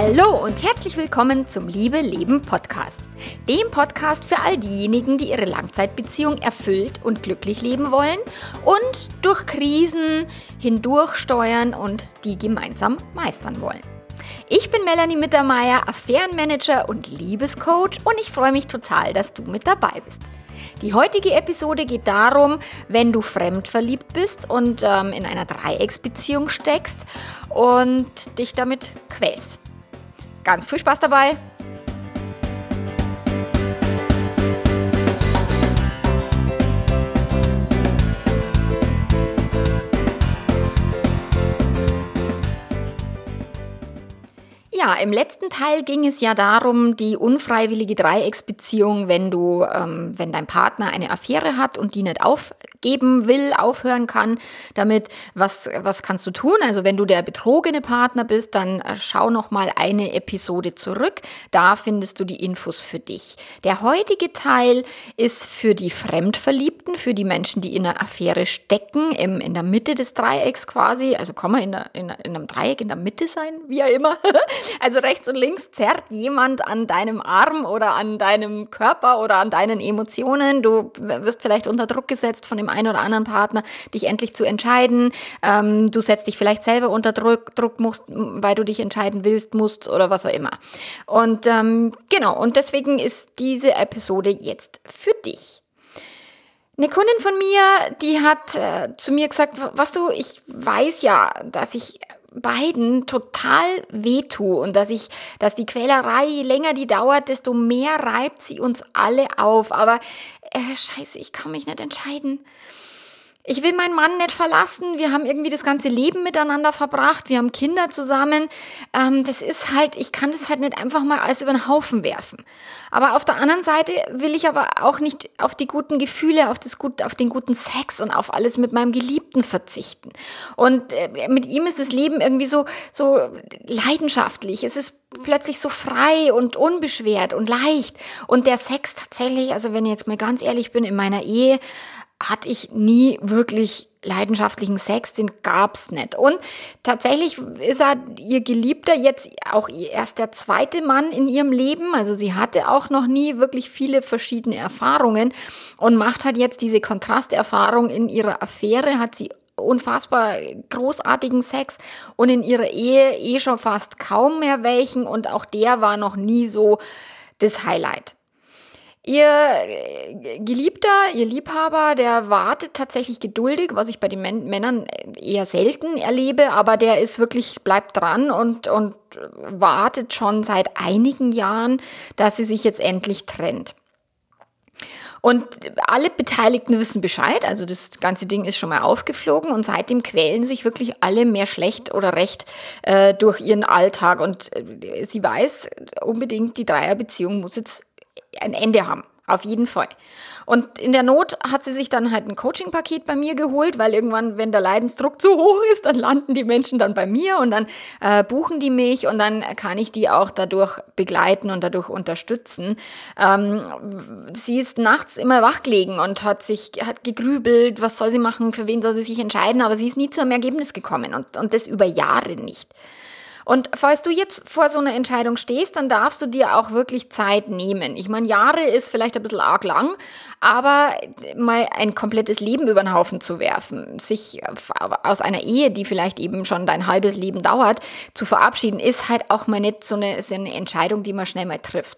Hallo und herzlich willkommen zum Liebe Leben Podcast. Dem Podcast für all diejenigen, die ihre Langzeitbeziehung erfüllt und glücklich leben wollen und durch Krisen hindurchsteuern und die gemeinsam meistern wollen. Ich bin Melanie Mittermeier, Affärenmanager und Liebescoach und ich freue mich total, dass du mit dabei bist. Die heutige Episode geht darum, wenn du fremdverliebt bist und ähm, in einer Dreiecksbeziehung steckst und dich damit quälst. Ganz viel Spaß dabei! Ja, im letzten Teil ging es ja darum, die unfreiwillige Dreiecksbeziehung, wenn du, ähm, wenn dein Partner eine Affäre hat und die nicht aufgeben will, aufhören kann, damit, was, was kannst du tun? Also wenn du der betrogene Partner bist, dann äh, schau noch mal eine Episode zurück. Da findest du die Infos für dich. Der heutige Teil ist für die Fremdverliebten, für die Menschen, die in einer Affäre stecken, im, in der Mitte des Dreiecks quasi. Also kann man in, der, in, in einem Dreieck in der Mitte sein, wie auch immer. Also rechts und links zerrt jemand an deinem Arm oder an deinem Körper oder an deinen Emotionen. Du wirst vielleicht unter Druck gesetzt von dem einen oder anderen Partner, dich endlich zu entscheiden. Ähm, du setzt dich vielleicht selber unter Druck, Druck musst, weil du dich entscheiden willst, musst oder was auch immer. Und ähm, genau, und deswegen ist diese Episode jetzt für dich. Eine Kundin von mir, die hat äh, zu mir gesagt, was du, ich weiß ja, dass ich beiden total wehtue und dass ich, dass die Quälerei, je länger die dauert, desto mehr reibt sie uns alle auf. Aber äh, scheiße, ich kann mich nicht entscheiden ich will meinen Mann nicht verlassen. Wir haben irgendwie das ganze Leben miteinander verbracht. Wir haben Kinder zusammen. Ähm, das ist halt, ich kann das halt nicht einfach mal alles über den Haufen werfen. Aber auf der anderen Seite will ich aber auch nicht auf die guten Gefühle, auf, das gut, auf den guten Sex und auf alles mit meinem Geliebten verzichten. Und äh, mit ihm ist das Leben irgendwie so, so leidenschaftlich. Es ist plötzlich so frei und unbeschwert und leicht. Und der Sex tatsächlich, also wenn ich jetzt mal ganz ehrlich bin, in meiner Ehe, hatte ich nie wirklich leidenschaftlichen Sex, den gab's nicht. Und tatsächlich ist er ihr Geliebter jetzt auch erst der zweite Mann in ihrem Leben. Also sie hatte auch noch nie wirklich viele verschiedene Erfahrungen und macht halt jetzt diese Kontrasterfahrung in ihrer Affäre, hat sie unfassbar großartigen Sex und in ihrer Ehe eh schon fast kaum mehr welchen und auch der war noch nie so das Highlight. Ihr äh, Geliebter, ihr Liebhaber, der wartet tatsächlich geduldig, was ich bei den Männern eher selten erlebe, aber der ist wirklich, bleibt dran und, und wartet schon seit einigen Jahren, dass sie sich jetzt endlich trennt. Und alle Beteiligten wissen Bescheid, also das ganze Ding ist schon mal aufgeflogen und seitdem quälen sich wirklich alle mehr schlecht oder recht äh, durch ihren Alltag. Und äh, sie weiß unbedingt, die Dreierbeziehung muss jetzt ein Ende haben. Auf jeden Fall. Und in der Not hat sie sich dann halt ein Coaching-Paket bei mir geholt, weil irgendwann, wenn der Leidensdruck zu hoch ist, dann landen die Menschen dann bei mir und dann äh, buchen die mich und dann kann ich die auch dadurch begleiten und dadurch unterstützen. Ähm, sie ist nachts immer wach gelegen und hat sich hat gegrübelt, was soll sie machen, für wen soll sie sich entscheiden, aber sie ist nie zu einem Ergebnis gekommen und, und das über Jahre nicht. Und falls du jetzt vor so einer Entscheidung stehst, dann darfst du dir auch wirklich Zeit nehmen. Ich meine, Jahre ist vielleicht ein bisschen arg lang, aber mal ein komplettes Leben über den Haufen zu werfen, sich aus einer Ehe, die vielleicht eben schon dein halbes Leben dauert, zu verabschieden, ist halt auch mal nicht so eine, so eine Entscheidung, die man schnell mal trifft.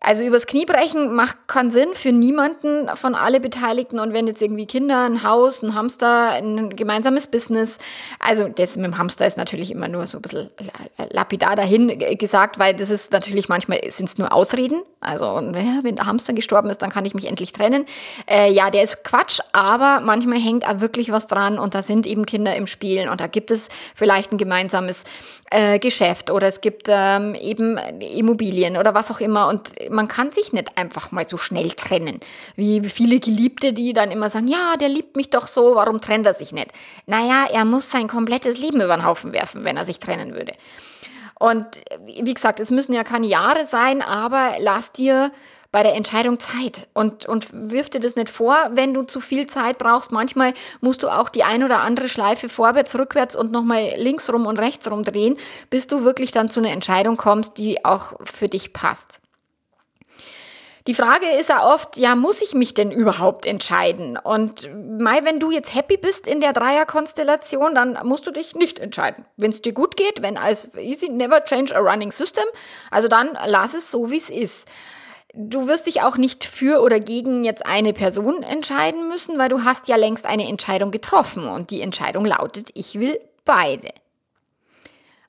Also übers Knie brechen macht keinen Sinn für niemanden von alle Beteiligten. Und wenn jetzt irgendwie Kinder, ein Haus, ein Hamster, ein gemeinsames Business, also das mit dem Hamster ist natürlich immer nur so ein bisschen lapidar dahin gesagt, weil das ist natürlich manchmal sind es nur Ausreden. Also wenn der Hamster gestorben ist, dann kann ich mich endlich trennen. Äh, ja, der ist Quatsch, aber manchmal hängt auch wirklich was dran und da sind eben Kinder im Spiel und da gibt es vielleicht ein gemeinsames äh, Geschäft oder es gibt ähm, eben Immobilien oder was auch immer und man kann sich nicht einfach mal so schnell trennen. Wie viele Geliebte, die dann immer sagen, ja, der liebt mich doch so, warum trennt er sich nicht? Naja, er muss sein komplettes Leben über den Haufen werfen, wenn er sich trennen würde. Und wie gesagt, es müssen ja keine Jahre sein, aber lass dir bei der Entscheidung Zeit und, und wirf dir das nicht vor, wenn du zu viel Zeit brauchst. Manchmal musst du auch die ein oder andere Schleife vorwärts, rückwärts und nochmal links rum und rechts rum drehen, bis du wirklich dann zu einer Entscheidung kommst, die auch für dich passt. Die Frage ist ja oft, ja, muss ich mich denn überhaupt entscheiden? Und Mai, wenn du jetzt happy bist in der Dreierkonstellation, dann musst du dich nicht entscheiden. Wenn es dir gut geht, wenn alles easy, never change a running system, also dann lass es so, wie es ist. Du wirst dich auch nicht für oder gegen jetzt eine Person entscheiden müssen, weil du hast ja längst eine Entscheidung getroffen und die Entscheidung lautet, ich will beide.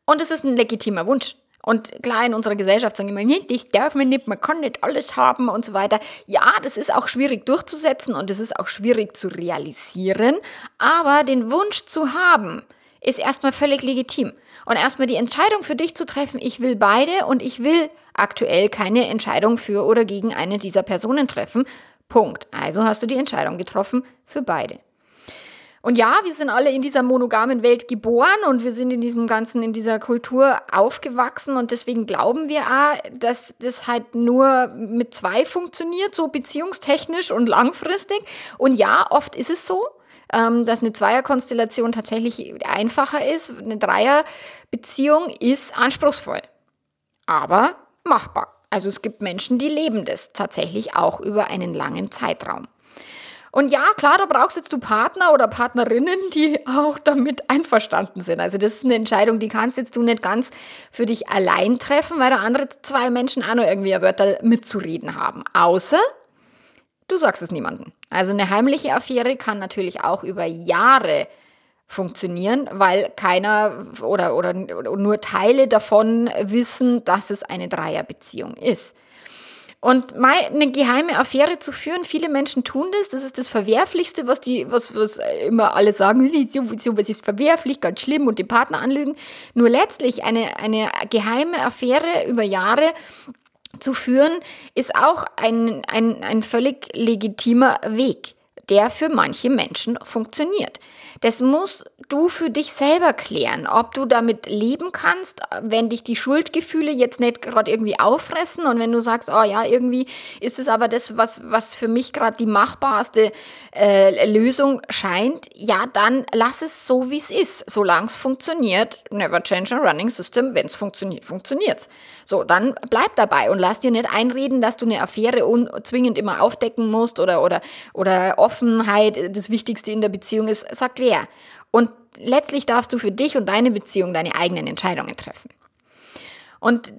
Und es ist ein legitimer Wunsch. Und klar, in unserer Gesellschaft sagen immer, das darf man nicht, man kann nicht alles haben und so weiter. Ja, das ist auch schwierig durchzusetzen und es ist auch schwierig zu realisieren. Aber den Wunsch zu haben, ist erstmal völlig legitim. Und erstmal die Entscheidung für dich zu treffen, ich will beide und ich will aktuell keine Entscheidung für oder gegen eine dieser Personen treffen. Punkt. Also hast du die Entscheidung getroffen für beide. Und ja, wir sind alle in dieser monogamen Welt geboren und wir sind in diesem ganzen, in dieser Kultur aufgewachsen und deswegen glauben wir auch, dass das halt nur mit zwei funktioniert, so beziehungstechnisch und langfristig. Und ja, oft ist es so, ähm, dass eine Zweierkonstellation tatsächlich einfacher ist. Eine Dreierbeziehung ist anspruchsvoll, aber machbar. Also es gibt Menschen, die leben das tatsächlich auch über einen langen Zeitraum. Und ja, klar, da brauchst jetzt du Partner oder Partnerinnen, die auch damit einverstanden sind. Also das ist eine Entscheidung, die kannst jetzt du nicht ganz für dich allein treffen, weil da andere zwei Menschen auch noch irgendwie ein Wörter mitzureden haben. Außer du sagst es niemandem. Also eine heimliche Affäre kann natürlich auch über Jahre funktionieren, weil keiner oder, oder, oder nur Teile davon wissen, dass es eine Dreierbeziehung ist. Und mal eine geheime Affäre zu führen, viele Menschen tun das. Das ist das Verwerflichste, was die, was, was immer alle sagen, sowas ist verwerflich, ganz schlimm und den Partner anlügen. Nur letztlich eine, eine geheime Affäre über Jahre zu führen, ist auch ein, ein, ein völlig legitimer Weg, der für manche Menschen funktioniert. Das musst du für dich selber klären, ob du damit leben kannst, wenn dich die Schuldgefühle jetzt nicht gerade irgendwie auffressen und wenn du sagst, oh ja, irgendwie ist es aber das, was, was für mich gerade die machbarste äh, Lösung scheint, ja, dann lass es so, wie es ist. Solange es funktioniert, never change a running system, wenn es funktioniert, funktioniert's. So, dann bleib dabei und lass dir nicht einreden, dass du eine Affäre zwingend immer aufdecken musst oder, oder, oder Offenheit das Wichtigste in der Beziehung ist. Sagt wer? wer. Und letztlich darfst du für dich und deine Beziehung deine eigenen Entscheidungen treffen. Und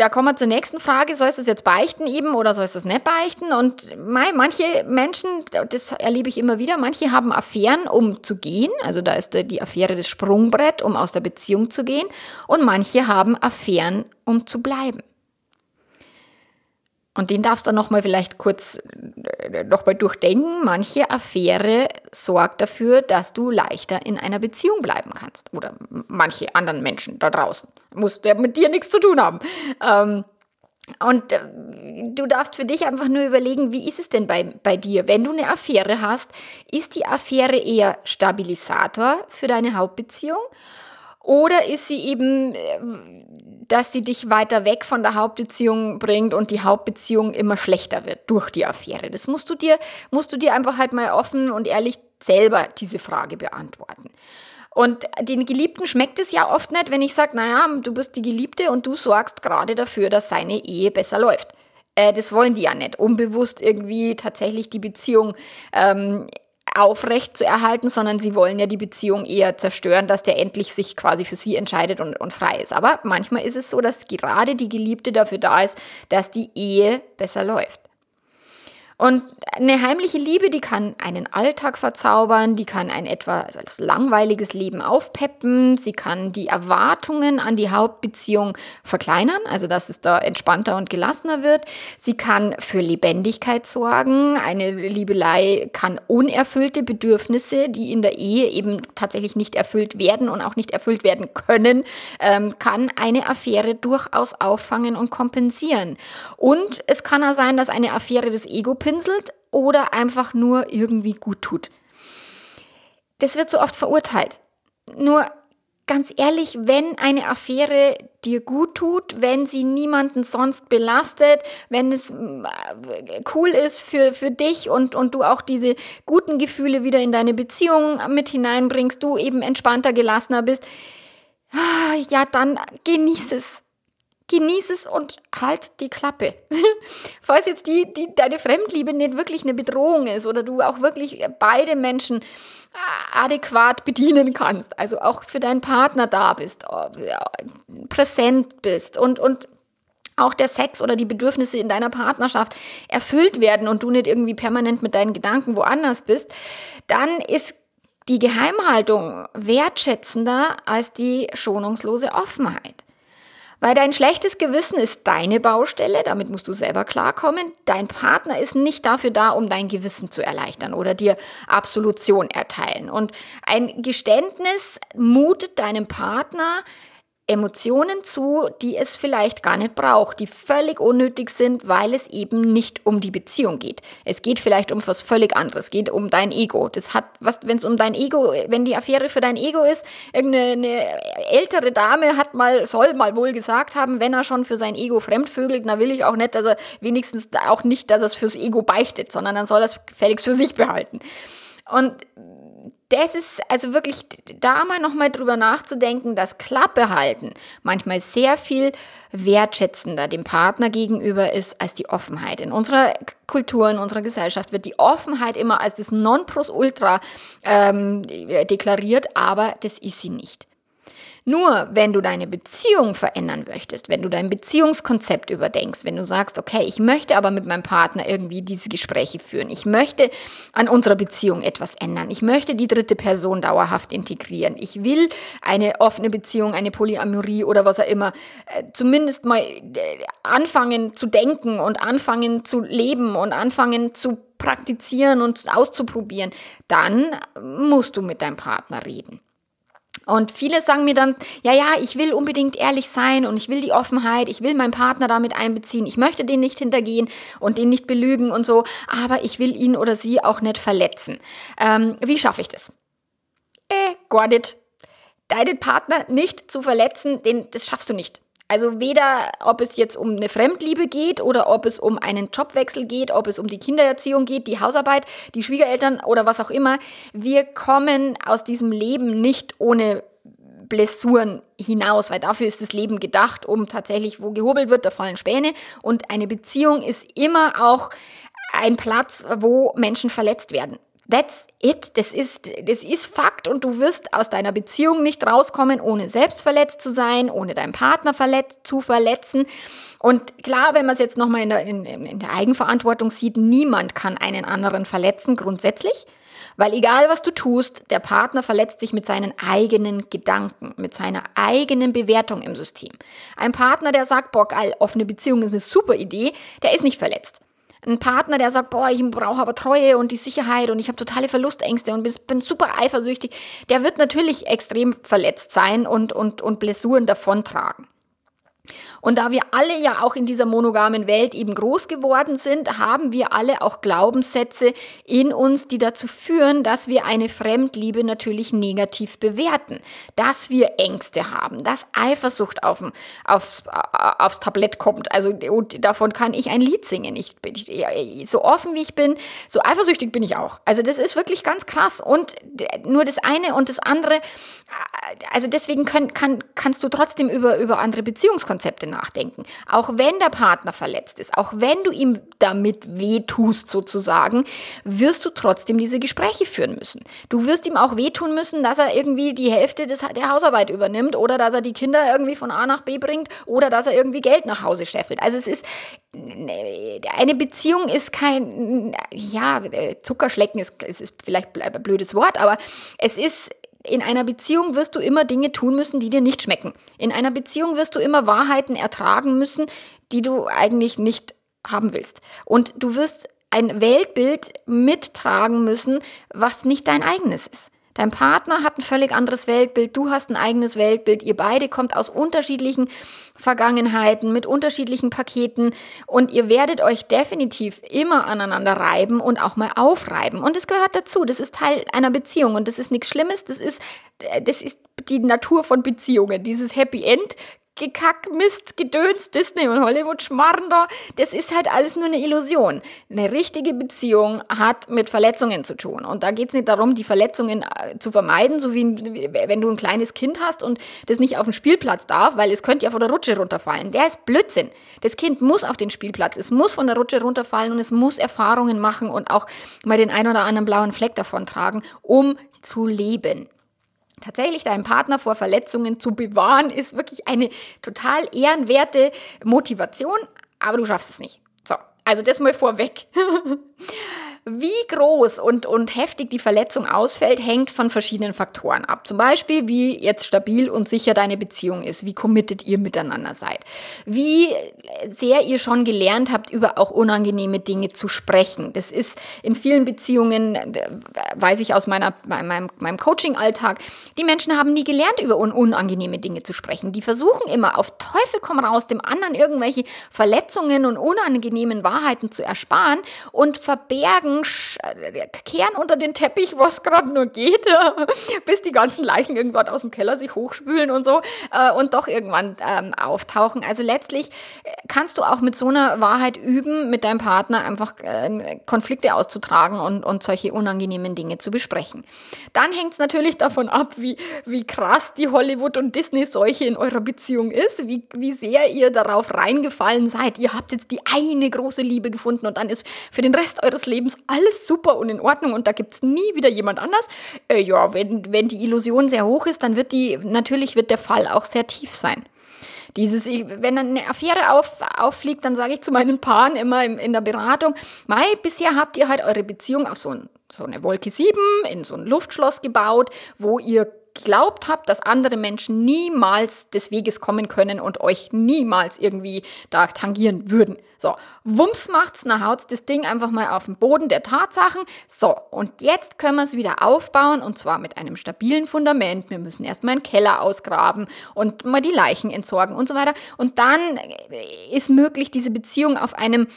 da kommen wir zur nächsten Frage, sollst du es jetzt beichten eben oder sollst du es nicht beichten? Und manche Menschen, das erlebe ich immer wieder, manche haben Affären, um zu gehen. Also da ist die Affäre das Sprungbrett, um aus der Beziehung zu gehen. Und manche haben Affären, um zu bleiben. Und den darfst du nochmal vielleicht kurz äh, nochmal durchdenken. Manche Affäre sorgt dafür, dass du leichter in einer Beziehung bleiben kannst. Oder manche anderen Menschen da draußen. Muss der mit dir nichts zu tun haben. Ähm, und äh, du darfst für dich einfach nur überlegen, wie ist es denn bei, bei dir? Wenn du eine Affäre hast, ist die Affäre eher Stabilisator für deine Hauptbeziehung? Oder ist sie eben, äh, dass sie dich weiter weg von der Hauptbeziehung bringt und die Hauptbeziehung immer schlechter wird durch die Affäre? Das musst du dir, musst du dir einfach halt mal offen und ehrlich selber diese Frage beantworten. Und den Geliebten schmeckt es ja oft nicht, wenn ich sage, naja, du bist die Geliebte und du sorgst gerade dafür, dass seine Ehe besser läuft. Äh, das wollen die ja nicht, unbewusst irgendwie tatsächlich die Beziehung ähm, aufrecht zu erhalten, sondern sie wollen ja die Beziehung eher zerstören, dass der endlich sich quasi für sie entscheidet und, und frei ist. Aber manchmal ist es so, dass gerade die Geliebte dafür da ist, dass die Ehe besser läuft. Und eine heimliche Liebe, die kann einen Alltag verzaubern, die kann ein etwas langweiliges Leben aufpeppen, sie kann die Erwartungen an die Hauptbeziehung verkleinern, also dass es da entspannter und gelassener wird. Sie kann für Lebendigkeit sorgen. Eine Liebelei kann unerfüllte Bedürfnisse, die in der Ehe eben tatsächlich nicht erfüllt werden und auch nicht erfüllt werden können, ähm, kann eine Affäre durchaus auffangen und kompensieren. Und es kann auch sein, dass eine Affäre des Ego pinselt oder einfach nur irgendwie gut tut. Das wird so oft verurteilt. Nur ganz ehrlich, wenn eine Affäre dir gut tut, wenn sie niemanden sonst belastet, wenn es äh, cool ist für, für dich und, und du auch diese guten Gefühle wieder in deine Beziehung mit hineinbringst, du eben entspannter, gelassener bist, ah, ja, dann genieß es genieß es und halt die Klappe. Falls jetzt die, die, deine Fremdliebe nicht wirklich eine Bedrohung ist oder du auch wirklich beide Menschen äh, adäquat bedienen kannst, also auch für deinen Partner da bist, äh, präsent bist und, und auch der Sex oder die Bedürfnisse in deiner Partnerschaft erfüllt werden und du nicht irgendwie permanent mit deinen Gedanken woanders bist, dann ist die Geheimhaltung wertschätzender als die schonungslose Offenheit. Weil dein schlechtes Gewissen ist deine Baustelle, damit musst du selber klarkommen. Dein Partner ist nicht dafür da, um dein Gewissen zu erleichtern oder dir Absolution erteilen. Und ein Geständnis mutet deinem Partner Emotionen zu, die es vielleicht gar nicht braucht, die völlig unnötig sind, weil es eben nicht um die Beziehung geht. Es geht vielleicht um was völlig anderes, es geht um dein Ego. Das hat was, wenn es um dein Ego, wenn die Affäre für dein Ego ist, irgendeine ältere Dame hat mal, soll mal wohl gesagt haben, wenn er schon für sein Ego fremdvögelt, dann will ich auch nicht, dass er wenigstens auch nicht, dass er es fürs Ego beichtet, sondern dann soll er es gefälligst für sich behalten. Und das ist also wirklich da mal nochmal drüber nachzudenken, dass Klappe halten manchmal sehr viel wertschätzender dem Partner gegenüber ist als die Offenheit. In unserer Kultur, in unserer Gesellschaft wird die Offenheit immer als das Nonplusultra ähm, deklariert, aber das ist sie nicht. Nur wenn du deine Beziehung verändern möchtest, wenn du dein Beziehungskonzept überdenkst, wenn du sagst, okay, ich möchte aber mit meinem Partner irgendwie diese Gespräche führen, ich möchte an unserer Beziehung etwas ändern, ich möchte die dritte Person dauerhaft integrieren, ich will eine offene Beziehung, eine Polyamorie oder was auch immer, äh, zumindest mal äh, anfangen zu denken und anfangen zu leben und anfangen zu praktizieren und auszuprobieren, dann musst du mit deinem Partner reden. Und viele sagen mir dann, ja, ja, ich will unbedingt ehrlich sein und ich will die Offenheit, ich will meinen Partner damit einbeziehen, ich möchte den nicht hintergehen und den nicht belügen und so, aber ich will ihn oder sie auch nicht verletzen. Ähm, wie schaffe ich das? Äh, got it. Deinen Partner nicht zu verletzen, den, das schaffst du nicht. Also weder, ob es jetzt um eine Fremdliebe geht oder ob es um einen Jobwechsel geht, ob es um die Kindererziehung geht, die Hausarbeit, die Schwiegereltern oder was auch immer. Wir kommen aus diesem Leben nicht ohne Blessuren hinaus, weil dafür ist das Leben gedacht, um tatsächlich, wo gehobelt wird, da fallen Späne. Und eine Beziehung ist immer auch ein Platz, wo Menschen verletzt werden. That's it. Das ist, das ist Fakt und du wirst aus deiner Beziehung nicht rauskommen, ohne selbst verletzt zu sein, ohne deinen Partner verletzt, zu verletzen. Und klar, wenn man es jetzt nochmal in der, in, in der Eigenverantwortung sieht, niemand kann einen anderen verletzen, grundsätzlich. Weil egal was du tust, der Partner verletzt sich mit seinen eigenen Gedanken, mit seiner eigenen Bewertung im System. Ein Partner, der sagt, boah, geil, offene Beziehung ist eine super Idee, der ist nicht verletzt ein Partner, der sagt, boah, ich brauche aber Treue und die Sicherheit und ich habe totale Verlustängste und bin super eifersüchtig, der wird natürlich extrem verletzt sein und, und, und Blessuren davontragen. Und da wir alle ja auch in dieser monogamen Welt eben groß geworden sind, haben wir alle auch Glaubenssätze in uns, die dazu führen, dass wir eine Fremdliebe natürlich negativ bewerten, dass wir Ängste haben, dass Eifersucht auf, aufs, aufs Tablett kommt. Also davon kann ich ein Lied singen. Ich, ich, so offen wie ich bin, so eifersüchtig bin ich auch. Also das ist wirklich ganz krass. Und nur das eine und das andere, also deswegen können, kann, kannst du trotzdem über, über andere Beziehungskonzepte nachdenken. Auch wenn der Partner verletzt ist, auch wenn du ihm damit wehtust sozusagen, wirst du trotzdem diese Gespräche führen müssen. Du wirst ihm auch wehtun müssen, dass er irgendwie die Hälfte des, der Hausarbeit übernimmt oder dass er die Kinder irgendwie von A nach B bringt oder dass er irgendwie Geld nach Hause scheffelt. Also es ist eine Beziehung ist kein, ja, Zuckerschlecken ist, ist vielleicht ein blödes Wort, aber es ist in einer Beziehung wirst du immer Dinge tun müssen, die dir nicht schmecken. In einer Beziehung wirst du immer Wahrheiten ertragen müssen, die du eigentlich nicht haben willst. Und du wirst ein Weltbild mittragen müssen, was nicht dein eigenes ist. Dein Partner hat ein völlig anderes Weltbild, du hast ein eigenes Weltbild, ihr beide kommt aus unterschiedlichen Vergangenheiten, mit unterschiedlichen Paketen und ihr werdet euch definitiv immer aneinander reiben und auch mal aufreiben. Und es gehört dazu, das ist Teil einer Beziehung und das ist nichts Schlimmes, das ist, das ist die Natur von Beziehungen. Dieses Happy End Gekack, Mist, Gedöns, Disney und Hollywood schmarren da, das ist halt alles nur eine Illusion. Eine richtige Beziehung hat mit Verletzungen zu tun. Und da geht es nicht darum, die Verletzungen äh, zu vermeiden, so wie wenn du ein kleines Kind hast und das nicht auf den Spielplatz darf, weil es könnte ja von der Rutsche runterfallen. Der ist Blödsinn. Das Kind muss auf den Spielplatz, es muss von der Rutsche runterfallen und es muss Erfahrungen machen und auch mal den ein oder anderen blauen Fleck davon tragen, um zu leben. Tatsächlich deinen Partner vor Verletzungen zu bewahren, ist wirklich eine total ehrenwerte Motivation, aber du schaffst es nicht. So, also das mal vorweg. Wie groß und, und heftig die Verletzung ausfällt, hängt von verschiedenen Faktoren ab. Zum Beispiel, wie jetzt stabil und sicher deine Beziehung ist, wie committed ihr miteinander seid, wie sehr ihr schon gelernt habt, über auch unangenehme Dinge zu sprechen. Das ist in vielen Beziehungen, weiß ich aus meiner, meinem, meinem Coaching-Alltag, die Menschen haben nie gelernt, über un unangenehme Dinge zu sprechen. Die versuchen immer auf Teufel komm raus, dem anderen irgendwelche Verletzungen und unangenehmen Wahrheiten zu ersparen und verbergen, Leichen kehren unter den Teppich, was gerade nur geht, bis die ganzen Leichen irgendwann aus dem Keller sich hochspülen und so äh, und doch irgendwann ähm, auftauchen. Also letztlich äh, kannst du auch mit so einer Wahrheit üben, mit deinem Partner einfach äh, Konflikte auszutragen und, und solche unangenehmen Dinge zu besprechen. Dann hängt es natürlich davon ab, wie, wie krass die Hollywood- und Disney-Seuche in eurer Beziehung ist, wie, wie sehr ihr darauf reingefallen seid. Ihr habt jetzt die eine große Liebe gefunden und dann ist für den Rest eures Lebens alles super und in Ordnung und da gibt es nie wieder jemand anders. Äh, ja, wenn, wenn die Illusion sehr hoch ist, dann wird die, natürlich wird der Fall auch sehr tief sein. Dieses, wenn eine Affäre auf, auffliegt, dann sage ich zu meinen Paaren immer in, in der Beratung, Mai, bisher habt ihr halt eure Beziehung auf so, ein, so eine Wolke 7, in so ein Luftschloss gebaut, wo ihr geglaubt habt, dass andere Menschen niemals des Weges kommen können und euch niemals irgendwie da tangieren würden. So, Wumms macht's, na haut's das Ding einfach mal auf den Boden der Tatsachen. So, und jetzt können wir es wieder aufbauen und zwar mit einem stabilen Fundament. Wir müssen erstmal einen Keller ausgraben und mal die Leichen entsorgen und so weiter. Und dann ist möglich, diese Beziehung auf einem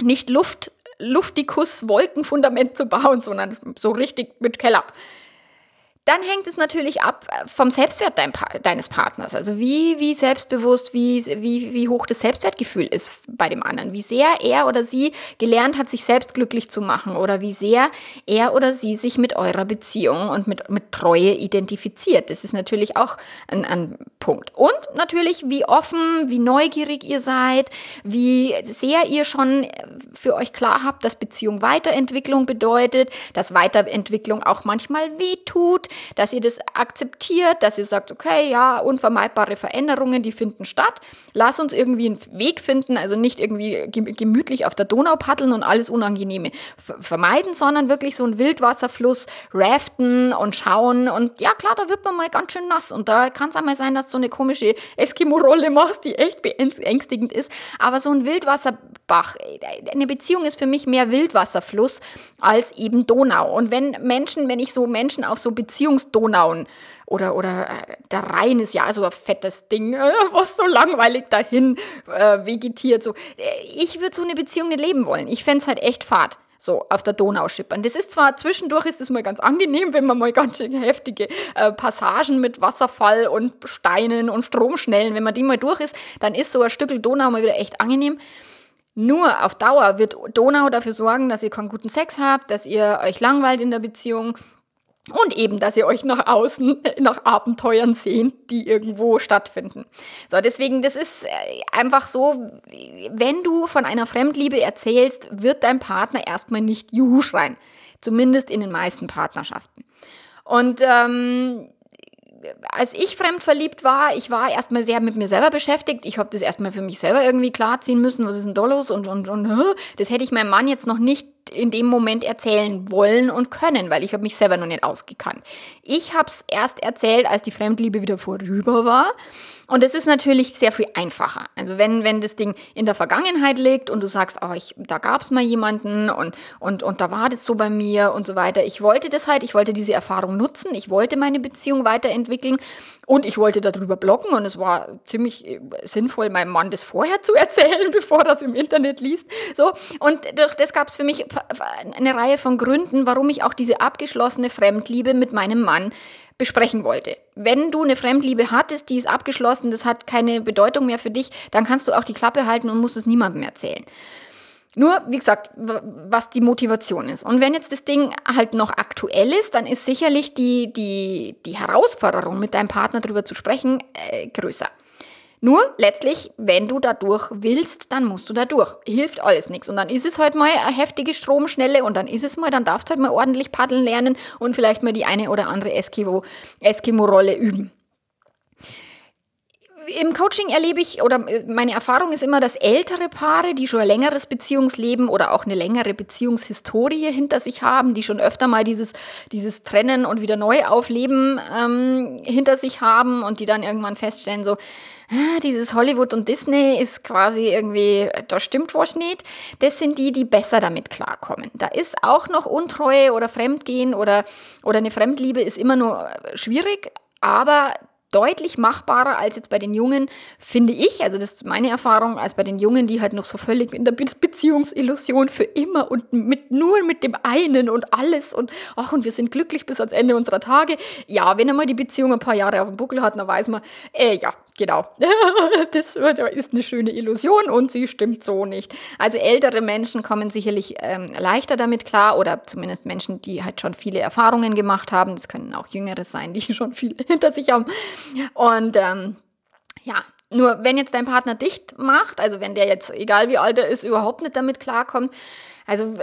nicht Luft Luftikus Wolkenfundament zu bauen, sondern so richtig mit Keller. Dann hängt es natürlich ab äh, vom Selbstwert dein pa deines Partners. Also wie, wie selbstbewusst, wie, wie, wie hoch das Selbstwertgefühl ist bei dem anderen. Wie sehr er oder sie gelernt hat, sich selbst glücklich zu machen oder wie sehr er oder sie sich mit eurer Beziehung und mit, mit Treue identifiziert. Das ist natürlich auch ein, ein Punkt. Und natürlich, wie offen, wie neugierig ihr seid, wie sehr ihr schon für euch klar habt, dass Beziehung Weiterentwicklung bedeutet, dass Weiterentwicklung auch manchmal wehtut, dass ihr das akzeptiert, dass ihr sagt, okay, ja, unvermeidbare Veränderungen, die finden statt. Lass uns irgendwie einen Weg finden, also nicht irgendwie gemütlich auf der Donau paddeln und alles Unangenehme vermeiden, sondern wirklich so einen Wildwasserfluss raften und schauen. Und ja, klar, da wird man mal ganz schön nass. Und da kann es einmal sein, dass du so eine komische Eskimo-Rolle machst, die echt beängstigend ist. Aber so ein Wildwasserbach, eine Beziehung ist für mich mehr Wildwasserfluss als eben Donau. Und wenn Menschen, wenn ich so Menschen auf so Beziehungsdonauen oder, oder äh, der Rhein ist ja so ein fettes Ding, äh, was so langweilig dahin äh, vegetiert. So. Äh, ich würde so eine Beziehung nicht leben wollen. Ich fände es halt echt fad so auf der Donau schippern. Das ist zwar zwischendurch ist es mal ganz angenehm, wenn man mal ganz heftige äh, Passagen mit Wasserfall und Steinen und Stromschnellen, wenn man die mal durch ist, dann ist so ein Stück Donau mal wieder echt angenehm. Nur auf Dauer wird Donau dafür sorgen, dass ihr keinen guten Sex habt, dass ihr euch langweilt in der Beziehung, und eben, dass ihr euch nach außen, nach Abenteuern sehnt, die irgendwo stattfinden. So, deswegen, das ist äh, einfach so, wenn du von einer Fremdliebe erzählst, wird dein Partner erstmal nicht Juhu schreien. Zumindest in den meisten Partnerschaften. Und ähm, als ich fremd verliebt war, ich war erstmal sehr mit mir selber beschäftigt. Ich habe das erstmal für mich selber irgendwie klarziehen müssen, was ist denn da los und, und, und das hätte ich meinem Mann jetzt noch nicht in dem Moment erzählen wollen und können, weil ich habe mich selber noch nicht ausgekannt. Ich habe es erst erzählt, als die Fremdliebe wieder vorüber war. Und es ist natürlich sehr viel einfacher. Also wenn, wenn das Ding in der Vergangenheit liegt und du sagst, oh, ich, da gab es mal jemanden und, und, und da war das so bei mir und so weiter. Ich wollte das halt, ich wollte diese Erfahrung nutzen, ich wollte meine Beziehung weiterentwickeln und ich wollte darüber bloggen und es war ziemlich äh, sinnvoll, meinem Mann das vorher zu erzählen, bevor er es im Internet liest. So, und durch das gab es für mich eine Reihe von Gründen, warum ich auch diese abgeschlossene Fremdliebe mit meinem Mann besprechen wollte. Wenn du eine Fremdliebe hattest, die ist abgeschlossen, das hat keine Bedeutung mehr für dich, dann kannst du auch die Klappe halten und musst es niemandem erzählen. Nur, wie gesagt, was die Motivation ist. Und wenn jetzt das Ding halt noch aktuell ist, dann ist sicherlich die, die, die Herausforderung, mit deinem Partner darüber zu sprechen, äh, größer. Nur letztlich, wenn du da durch willst, dann musst du da durch. Hilft alles nichts. Und dann ist es halt mal eine heftige Stromschnelle und dann ist es mal, dann darfst du halt mal ordentlich paddeln lernen und vielleicht mal die eine oder andere Eskimo-Rolle üben im Coaching erlebe ich, oder meine Erfahrung ist immer, dass ältere Paare, die schon ein längeres Beziehungsleben oder auch eine längere Beziehungshistorie hinter sich haben, die schon öfter mal dieses, dieses Trennen und wieder neu aufleben ähm, hinter sich haben und die dann irgendwann feststellen, so, ah, dieses Hollywood und Disney ist quasi irgendwie, da stimmt was nicht. Das sind die, die besser damit klarkommen. Da ist auch noch Untreue oder Fremdgehen oder, oder eine Fremdliebe ist immer nur schwierig, aber deutlich machbarer als jetzt bei den Jungen, finde ich, also das ist meine Erfahrung, als bei den Jungen, die halt noch so völlig in der Beziehungsillusion für immer und mit, nur mit dem einen und alles und ach, und wir sind glücklich bis ans Ende unserer Tage. Ja, wenn er mal die Beziehung ein paar Jahre auf dem Buckel hat, dann weiß man, äh, ja, genau, das ist eine schöne Illusion und sie stimmt so nicht. Also ältere Menschen kommen sicherlich ähm, leichter damit klar oder zumindest Menschen, die halt schon viele Erfahrungen gemacht haben. Das können auch Jüngere sein, die schon viel hinter sich haben. Und ähm, ja, nur wenn jetzt dein Partner dicht macht, also wenn der jetzt, egal wie alt er ist, überhaupt nicht damit klarkommt, also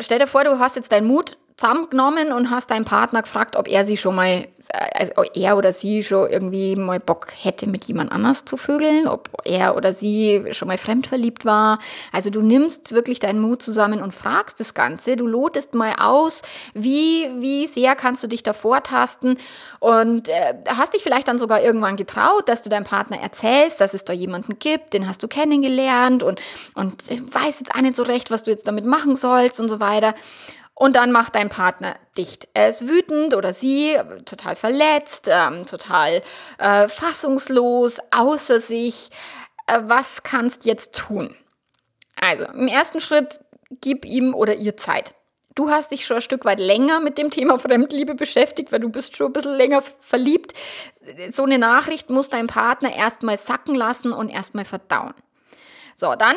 stell dir vor, du hast jetzt deinen Mut zusammengenommen und hast deinen Partner gefragt, ob er sie schon mal also er oder sie schon irgendwie mal Bock hätte, mit jemand anders zu vögeln, ob er oder sie schon mal fremdverliebt war. Also du nimmst wirklich deinen Mut zusammen und fragst das Ganze. Du lotest mal aus, wie, wie sehr kannst du dich da vortasten und äh, hast dich vielleicht dann sogar irgendwann getraut, dass du deinem Partner erzählst, dass es da jemanden gibt, den hast du kennengelernt und, und weiß jetzt auch nicht so recht, was du jetzt damit machen sollst und so weiter. Und dann macht dein Partner dicht. Er ist wütend oder sie, total verletzt, ähm, total äh, fassungslos, außer sich. Äh, was kannst jetzt tun? Also, im ersten Schritt gib ihm oder ihr Zeit. Du hast dich schon ein Stück weit länger mit dem Thema Fremdliebe beschäftigt, weil du bist schon ein bisschen länger verliebt. So eine Nachricht muss dein Partner erstmal sacken lassen und erstmal verdauen. So, dann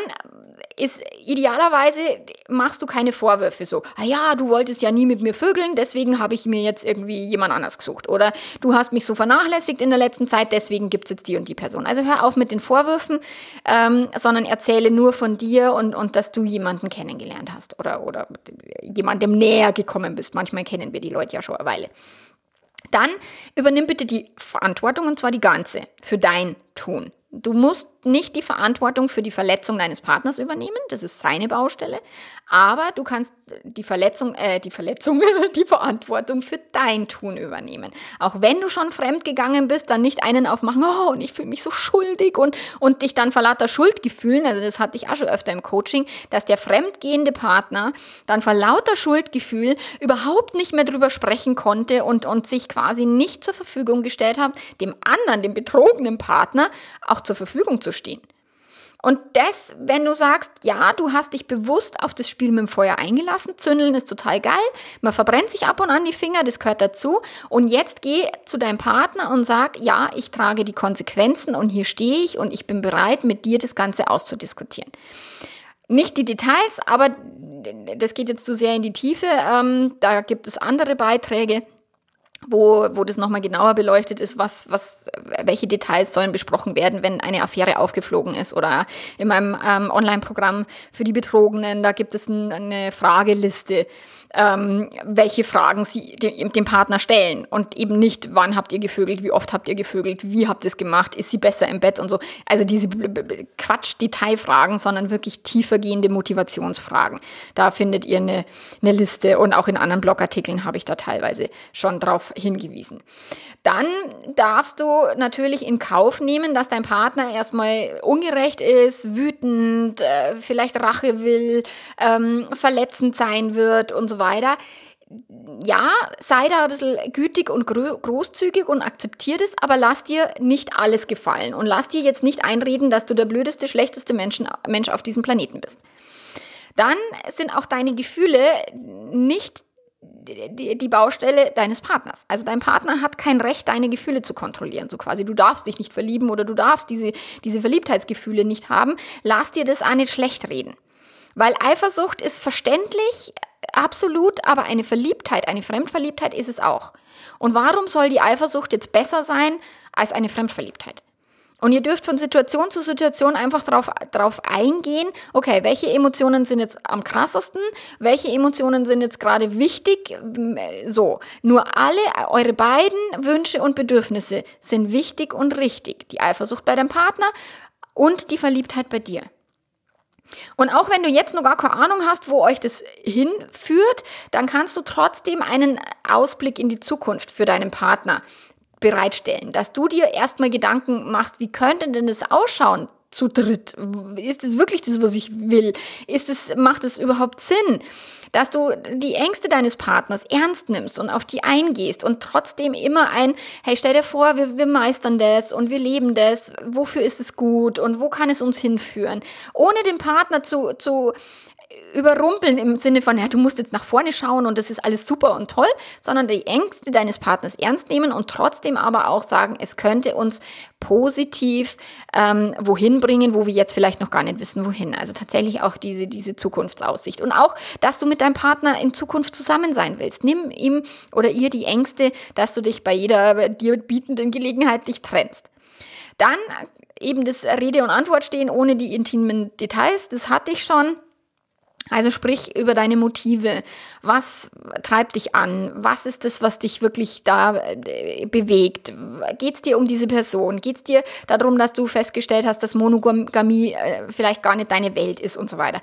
ist idealerweise machst du keine Vorwürfe so, ah ja, du wolltest ja nie mit mir vögeln, deswegen habe ich mir jetzt irgendwie jemand anders gesucht. Oder du hast mich so vernachlässigt in der letzten Zeit, deswegen gibt es jetzt die und die Person. Also hör auf mit den Vorwürfen, ähm, sondern erzähle nur von dir und, und dass du jemanden kennengelernt hast oder, oder jemandem näher gekommen bist. Manchmal kennen wir die Leute ja schon eine Weile. Dann übernimm bitte die Verantwortung und zwar die ganze für dein Tun. Du musst nicht die Verantwortung für die Verletzung deines Partners übernehmen, das ist seine Baustelle, aber du kannst die Verletzung, äh, die Verletzung, die Verantwortung für dein Tun übernehmen. Auch wenn du schon fremd gegangen bist, dann nicht einen aufmachen, oh, und ich fühle mich so schuldig und, und dich dann vor lauter Schuldgefühlen, also das hatte ich auch schon öfter im Coaching, dass der fremdgehende Partner dann vor lauter Schuldgefühl überhaupt nicht mehr drüber sprechen konnte und, und sich quasi nicht zur Verfügung gestellt hat, dem anderen, dem betrogenen Partner, auch auch zur Verfügung zu stehen. Und das, wenn du sagst, ja, du hast dich bewusst auf das Spiel mit dem Feuer eingelassen, zündeln ist total geil, man verbrennt sich ab und an die Finger, das gehört dazu. Und jetzt geh zu deinem Partner und sag, ja, ich trage die Konsequenzen und hier stehe ich und ich bin bereit, mit dir das Ganze auszudiskutieren. Nicht die Details, aber das geht jetzt zu sehr in die Tiefe. Ähm, da gibt es andere Beiträge wo, wo das nochmal genauer beleuchtet ist, was, was, welche Details sollen besprochen werden, wenn eine Affäre aufgeflogen ist. Oder in meinem ähm, Online-Programm für die Betrogenen, da gibt es ein, eine Frageliste, ähm, welche Fragen sie dem, dem Partner stellen. Und eben nicht, wann habt ihr gevögelt, wie oft habt ihr gevögelt, wie habt ihr es gemacht, ist sie besser im Bett und so. Also diese Quatsch-Detailfragen, sondern wirklich tiefergehende Motivationsfragen. Da findet ihr eine, eine Liste und auch in anderen Blogartikeln habe ich da teilweise schon drauf hingewiesen. Dann darfst du natürlich in Kauf nehmen, dass dein Partner erstmal ungerecht ist, wütend, äh, vielleicht Rache will, ähm, verletzend sein wird und so weiter ja, sei da ein bisschen gütig und großzügig und akzeptier das, aber lass dir nicht alles gefallen und lass dir jetzt nicht einreden, dass du der blödeste, schlechteste Menschen, Mensch auf diesem Planeten bist. dann sind auch deine Gefühle nicht die, Baustelle deines Partners. Also dein Partner hat kein Recht, deine Gefühle zu kontrollieren. So quasi, du darfst dich nicht verlieben oder du darfst diese, diese Verliebtheitsgefühle nicht haben. Lass dir das auch nicht schlecht reden. Weil Eifersucht ist verständlich, absolut, aber eine Verliebtheit, eine Fremdverliebtheit ist es auch. Und warum soll die Eifersucht jetzt besser sein als eine Fremdverliebtheit? Und ihr dürft von Situation zu Situation einfach drauf, drauf eingehen, okay, welche Emotionen sind jetzt am krassesten, welche Emotionen sind jetzt gerade wichtig, so. Nur alle eure beiden Wünsche und Bedürfnisse sind wichtig und richtig. Die Eifersucht bei deinem Partner und die Verliebtheit bei dir. Und auch wenn du jetzt noch gar keine Ahnung hast, wo euch das hinführt, dann kannst du trotzdem einen Ausblick in die Zukunft für deinen Partner bereitstellen, dass du dir erstmal Gedanken machst, wie könnte denn das ausschauen zu dritt? Ist es wirklich das, was ich will? Ist es, macht es überhaupt Sinn? Dass du die Ängste deines Partners ernst nimmst und auf die eingehst und trotzdem immer ein, hey, stell dir vor, wir, wir meistern das und wir leben das. Wofür ist es gut und wo kann es uns hinführen? Ohne den Partner zu, zu überrumpeln im Sinne von, ja, du musst jetzt nach vorne schauen und das ist alles super und toll, sondern die Ängste deines Partners ernst nehmen und trotzdem aber auch sagen, es könnte uns positiv ähm, wohin bringen, wo wir jetzt vielleicht noch gar nicht wissen, wohin. Also tatsächlich auch diese, diese Zukunftsaussicht. Und auch, dass du mit deinem Partner in Zukunft zusammen sein willst. Nimm ihm oder ihr die Ängste, dass du dich bei jeder dir bietenden Gelegenheit dich trennst. Dann eben das Rede und Antwort stehen ohne die intimen Details, das hatte ich schon. Also sprich über deine Motive. Was treibt dich an? Was ist das, was dich wirklich da äh, bewegt? Geht es dir um diese Person? Geht es dir darum, dass du festgestellt hast, dass Monogamie äh, vielleicht gar nicht deine Welt ist und so weiter?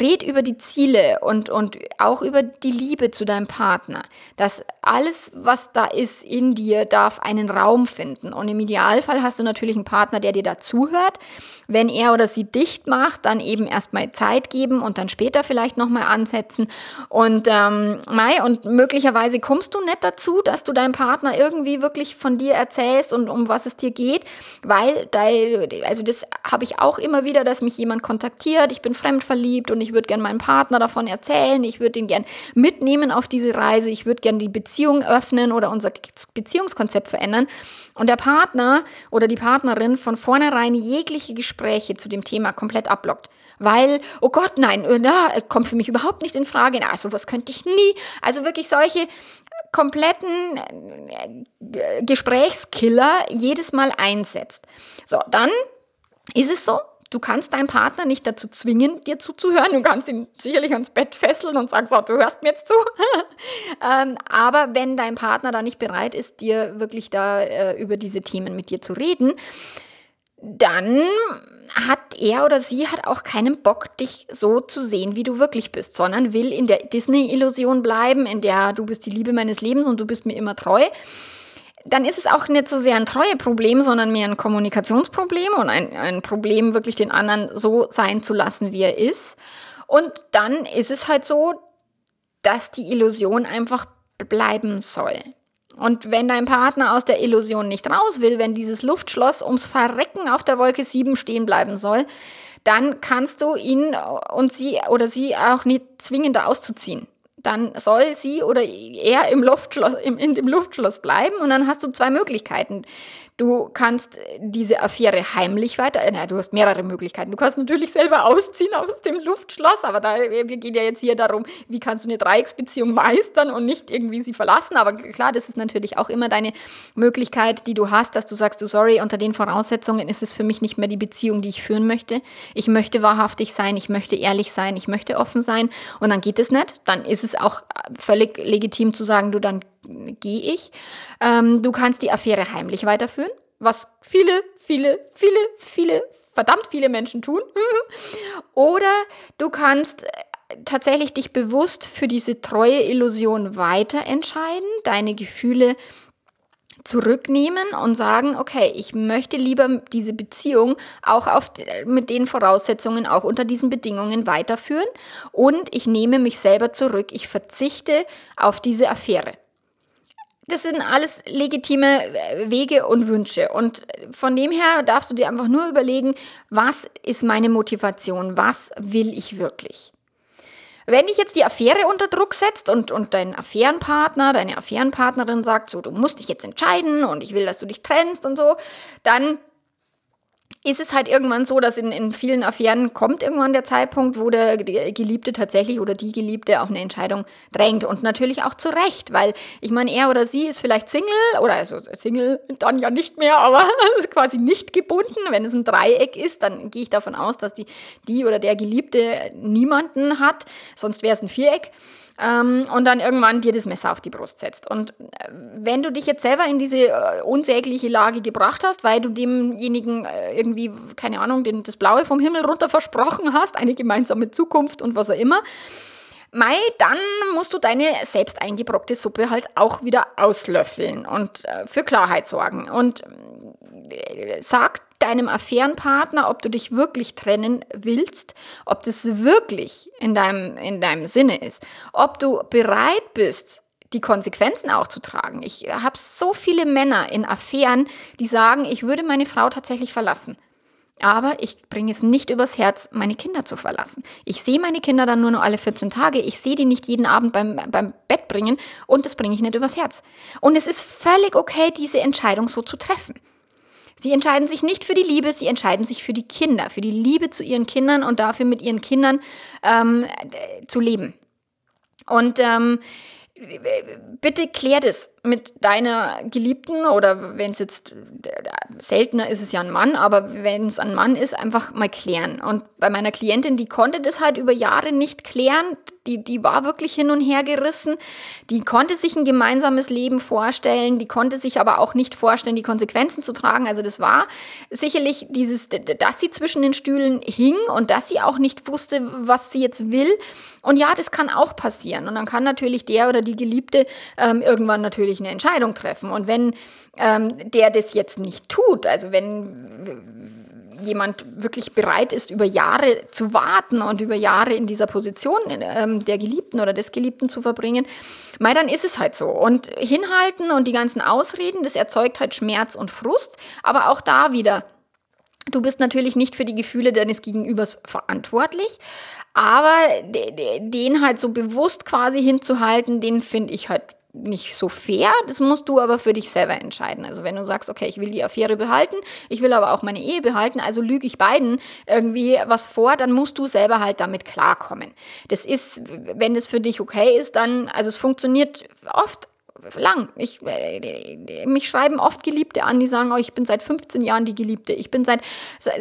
Red über die Ziele und, und auch über die Liebe zu deinem Partner. Dass alles, was da ist in dir, darf einen Raum finden. Und im Idealfall hast du natürlich einen Partner, der dir da zuhört. Wenn er oder sie dicht macht, dann eben erstmal Zeit geben und dann später vielleicht nochmal ansetzen. Und, ähm, Mai, und möglicherweise kommst du nicht dazu, dass du deinem Partner irgendwie wirklich von dir erzählst und um was es dir geht, weil, also das habe ich auch immer wieder, dass mich jemand kontaktiert, ich bin fremdverliebt und ich ich würde gerne meinem Partner davon erzählen, ich würde ihn gern mitnehmen auf diese Reise, ich würde gern die Beziehung öffnen oder unser Beziehungskonzept verändern. Und der Partner oder die Partnerin von vornherein jegliche Gespräche zu dem Thema komplett abblockt. Weil, oh Gott, nein, äh, na, kommt für mich überhaupt nicht in Frage, na, sowas könnte ich nie. Also wirklich solche kompletten äh, Gesprächskiller jedes Mal einsetzt. So, dann ist es so, Du kannst deinen Partner nicht dazu zwingen, dir zuzuhören. Du kannst ihn sicherlich ans Bett fesseln und sagen, so, du hörst mir jetzt zu. ähm, aber wenn dein Partner da nicht bereit ist, dir wirklich da äh, über diese Themen mit dir zu reden, dann hat er oder sie hat auch keinen Bock, dich so zu sehen, wie du wirklich bist, sondern will in der Disney-Illusion bleiben, in der du bist die Liebe meines Lebens und du bist mir immer treu dann ist es auch nicht so sehr ein Treueproblem, sondern mehr ein Kommunikationsproblem und ein, ein Problem, wirklich den anderen so sein zu lassen, wie er ist. Und dann ist es halt so, dass die Illusion einfach bleiben soll. Und wenn dein Partner aus der Illusion nicht raus will, wenn dieses Luftschloss ums Verrecken auf der Wolke 7 stehen bleiben soll, dann kannst du ihn und sie oder sie auch nicht zwingen, da auszuziehen dann soll sie oder er im Luftschloss, im, in dem Luftschloss bleiben und dann hast du zwei Möglichkeiten. Du kannst diese Affäre heimlich weiter, äh, na, du hast mehrere Möglichkeiten. Du kannst natürlich selber ausziehen aus dem Luftschloss, aber da, wir gehen ja jetzt hier darum, wie kannst du eine Dreiecksbeziehung meistern und nicht irgendwie sie verlassen. Aber klar, das ist natürlich auch immer deine Möglichkeit, die du hast, dass du sagst, du sorry, unter den Voraussetzungen ist es für mich nicht mehr die Beziehung, die ich führen möchte. Ich möchte wahrhaftig sein, ich möchte ehrlich sein, ich möchte offen sein und dann geht es nicht. Dann ist es auch völlig legitim zu sagen, du dann gehe ich. Ähm, du kannst die Affäre heimlich weiterführen, was viele, viele, viele, viele, verdammt viele Menschen tun. Oder du kannst äh, tatsächlich dich bewusst für diese treue Illusion weiter entscheiden, deine Gefühle zurücknehmen und sagen, okay, ich möchte lieber diese Beziehung auch auf, mit den Voraussetzungen, auch unter diesen Bedingungen weiterführen und ich nehme mich selber zurück, ich verzichte auf diese Affäre. Das sind alles legitime äh, Wege und Wünsche. Und von dem her darfst du dir einfach nur überlegen, was ist meine Motivation? Was will ich wirklich? Wenn dich jetzt die Affäre unter Druck setzt und, und dein Affärenpartner, deine Affärenpartnerin sagt, so, du musst dich jetzt entscheiden und ich will, dass du dich trennst und so, dann ist es halt irgendwann so, dass in, in vielen Affären kommt irgendwann der Zeitpunkt, wo der Geliebte tatsächlich oder die Geliebte auf eine Entscheidung drängt. Und natürlich auch zu Recht, weil ich meine, er oder sie ist vielleicht Single oder also Single dann ja nicht mehr, aber quasi nicht gebunden. Wenn es ein Dreieck ist, dann gehe ich davon aus, dass die, die oder der Geliebte niemanden hat, sonst wäre es ein Viereck ähm, und dann irgendwann dir das Messer auf die Brust setzt. Und äh, wenn du dich jetzt selber in diese äh, unsägliche Lage gebracht hast, weil du demjenigen äh, irgendwie, keine Ahnung, den, das Blaue vom Himmel runter versprochen hast, eine gemeinsame Zukunft und was auch immer, Mai, dann musst du deine selbst eingebrockte Suppe halt auch wieder auslöffeln und äh, für Klarheit sorgen. Und sag deinem Affärenpartner, ob du dich wirklich trennen willst, ob das wirklich in deinem, in deinem Sinne ist, ob du bereit bist, die Konsequenzen auch zu tragen. Ich habe so viele Männer in Affären, die sagen, ich würde meine Frau tatsächlich verlassen. Aber ich bringe es nicht übers Herz, meine Kinder zu verlassen. Ich sehe meine Kinder dann nur noch alle 14 Tage. Ich sehe die nicht jeden Abend beim, beim Bett bringen und das bringe ich nicht übers Herz. Und es ist völlig okay, diese Entscheidung so zu treffen. Sie entscheiden sich nicht für die Liebe, sie entscheiden sich für die Kinder, für die Liebe zu ihren Kindern und dafür mit ihren Kindern ähm, zu leben. Und ähm, bitte klär das mit deiner Geliebten oder wenn es jetzt seltener ist es ja ein Mann, aber wenn es ein Mann ist, einfach mal klären. Und bei meiner Klientin, die konnte das halt über Jahre nicht klären, die, die war wirklich hin und her gerissen, die konnte sich ein gemeinsames Leben vorstellen, die konnte sich aber auch nicht vorstellen, die Konsequenzen zu tragen. Also das war sicherlich dieses, dass sie zwischen den Stühlen hing und dass sie auch nicht wusste, was sie jetzt will. Und ja, das kann auch passieren. Und dann kann natürlich der oder die Geliebte ähm, irgendwann natürlich natürlich eine Entscheidung treffen. Und wenn ähm, der das jetzt nicht tut, also wenn jemand wirklich bereit ist, über Jahre zu warten und über Jahre in dieser Position ähm, der Geliebten oder des Geliebten zu verbringen, mei, dann ist es halt so. Und hinhalten und die ganzen Ausreden, das erzeugt halt Schmerz und Frust, aber auch da wieder. Du bist natürlich nicht für die Gefühle deines Gegenübers verantwortlich, aber den halt so bewusst quasi hinzuhalten, den finde ich halt nicht so fair. Das musst du aber für dich selber entscheiden. Also wenn du sagst, okay, ich will die Affäre behalten, ich will aber auch meine Ehe behalten, also lüge ich beiden irgendwie was vor, dann musst du selber halt damit klarkommen. Das ist, wenn das für dich okay ist, dann, also es funktioniert oft lang. Ich, äh, mich schreiben oft Geliebte an, die sagen, oh, ich bin seit 15 Jahren die Geliebte. Ich bin seit,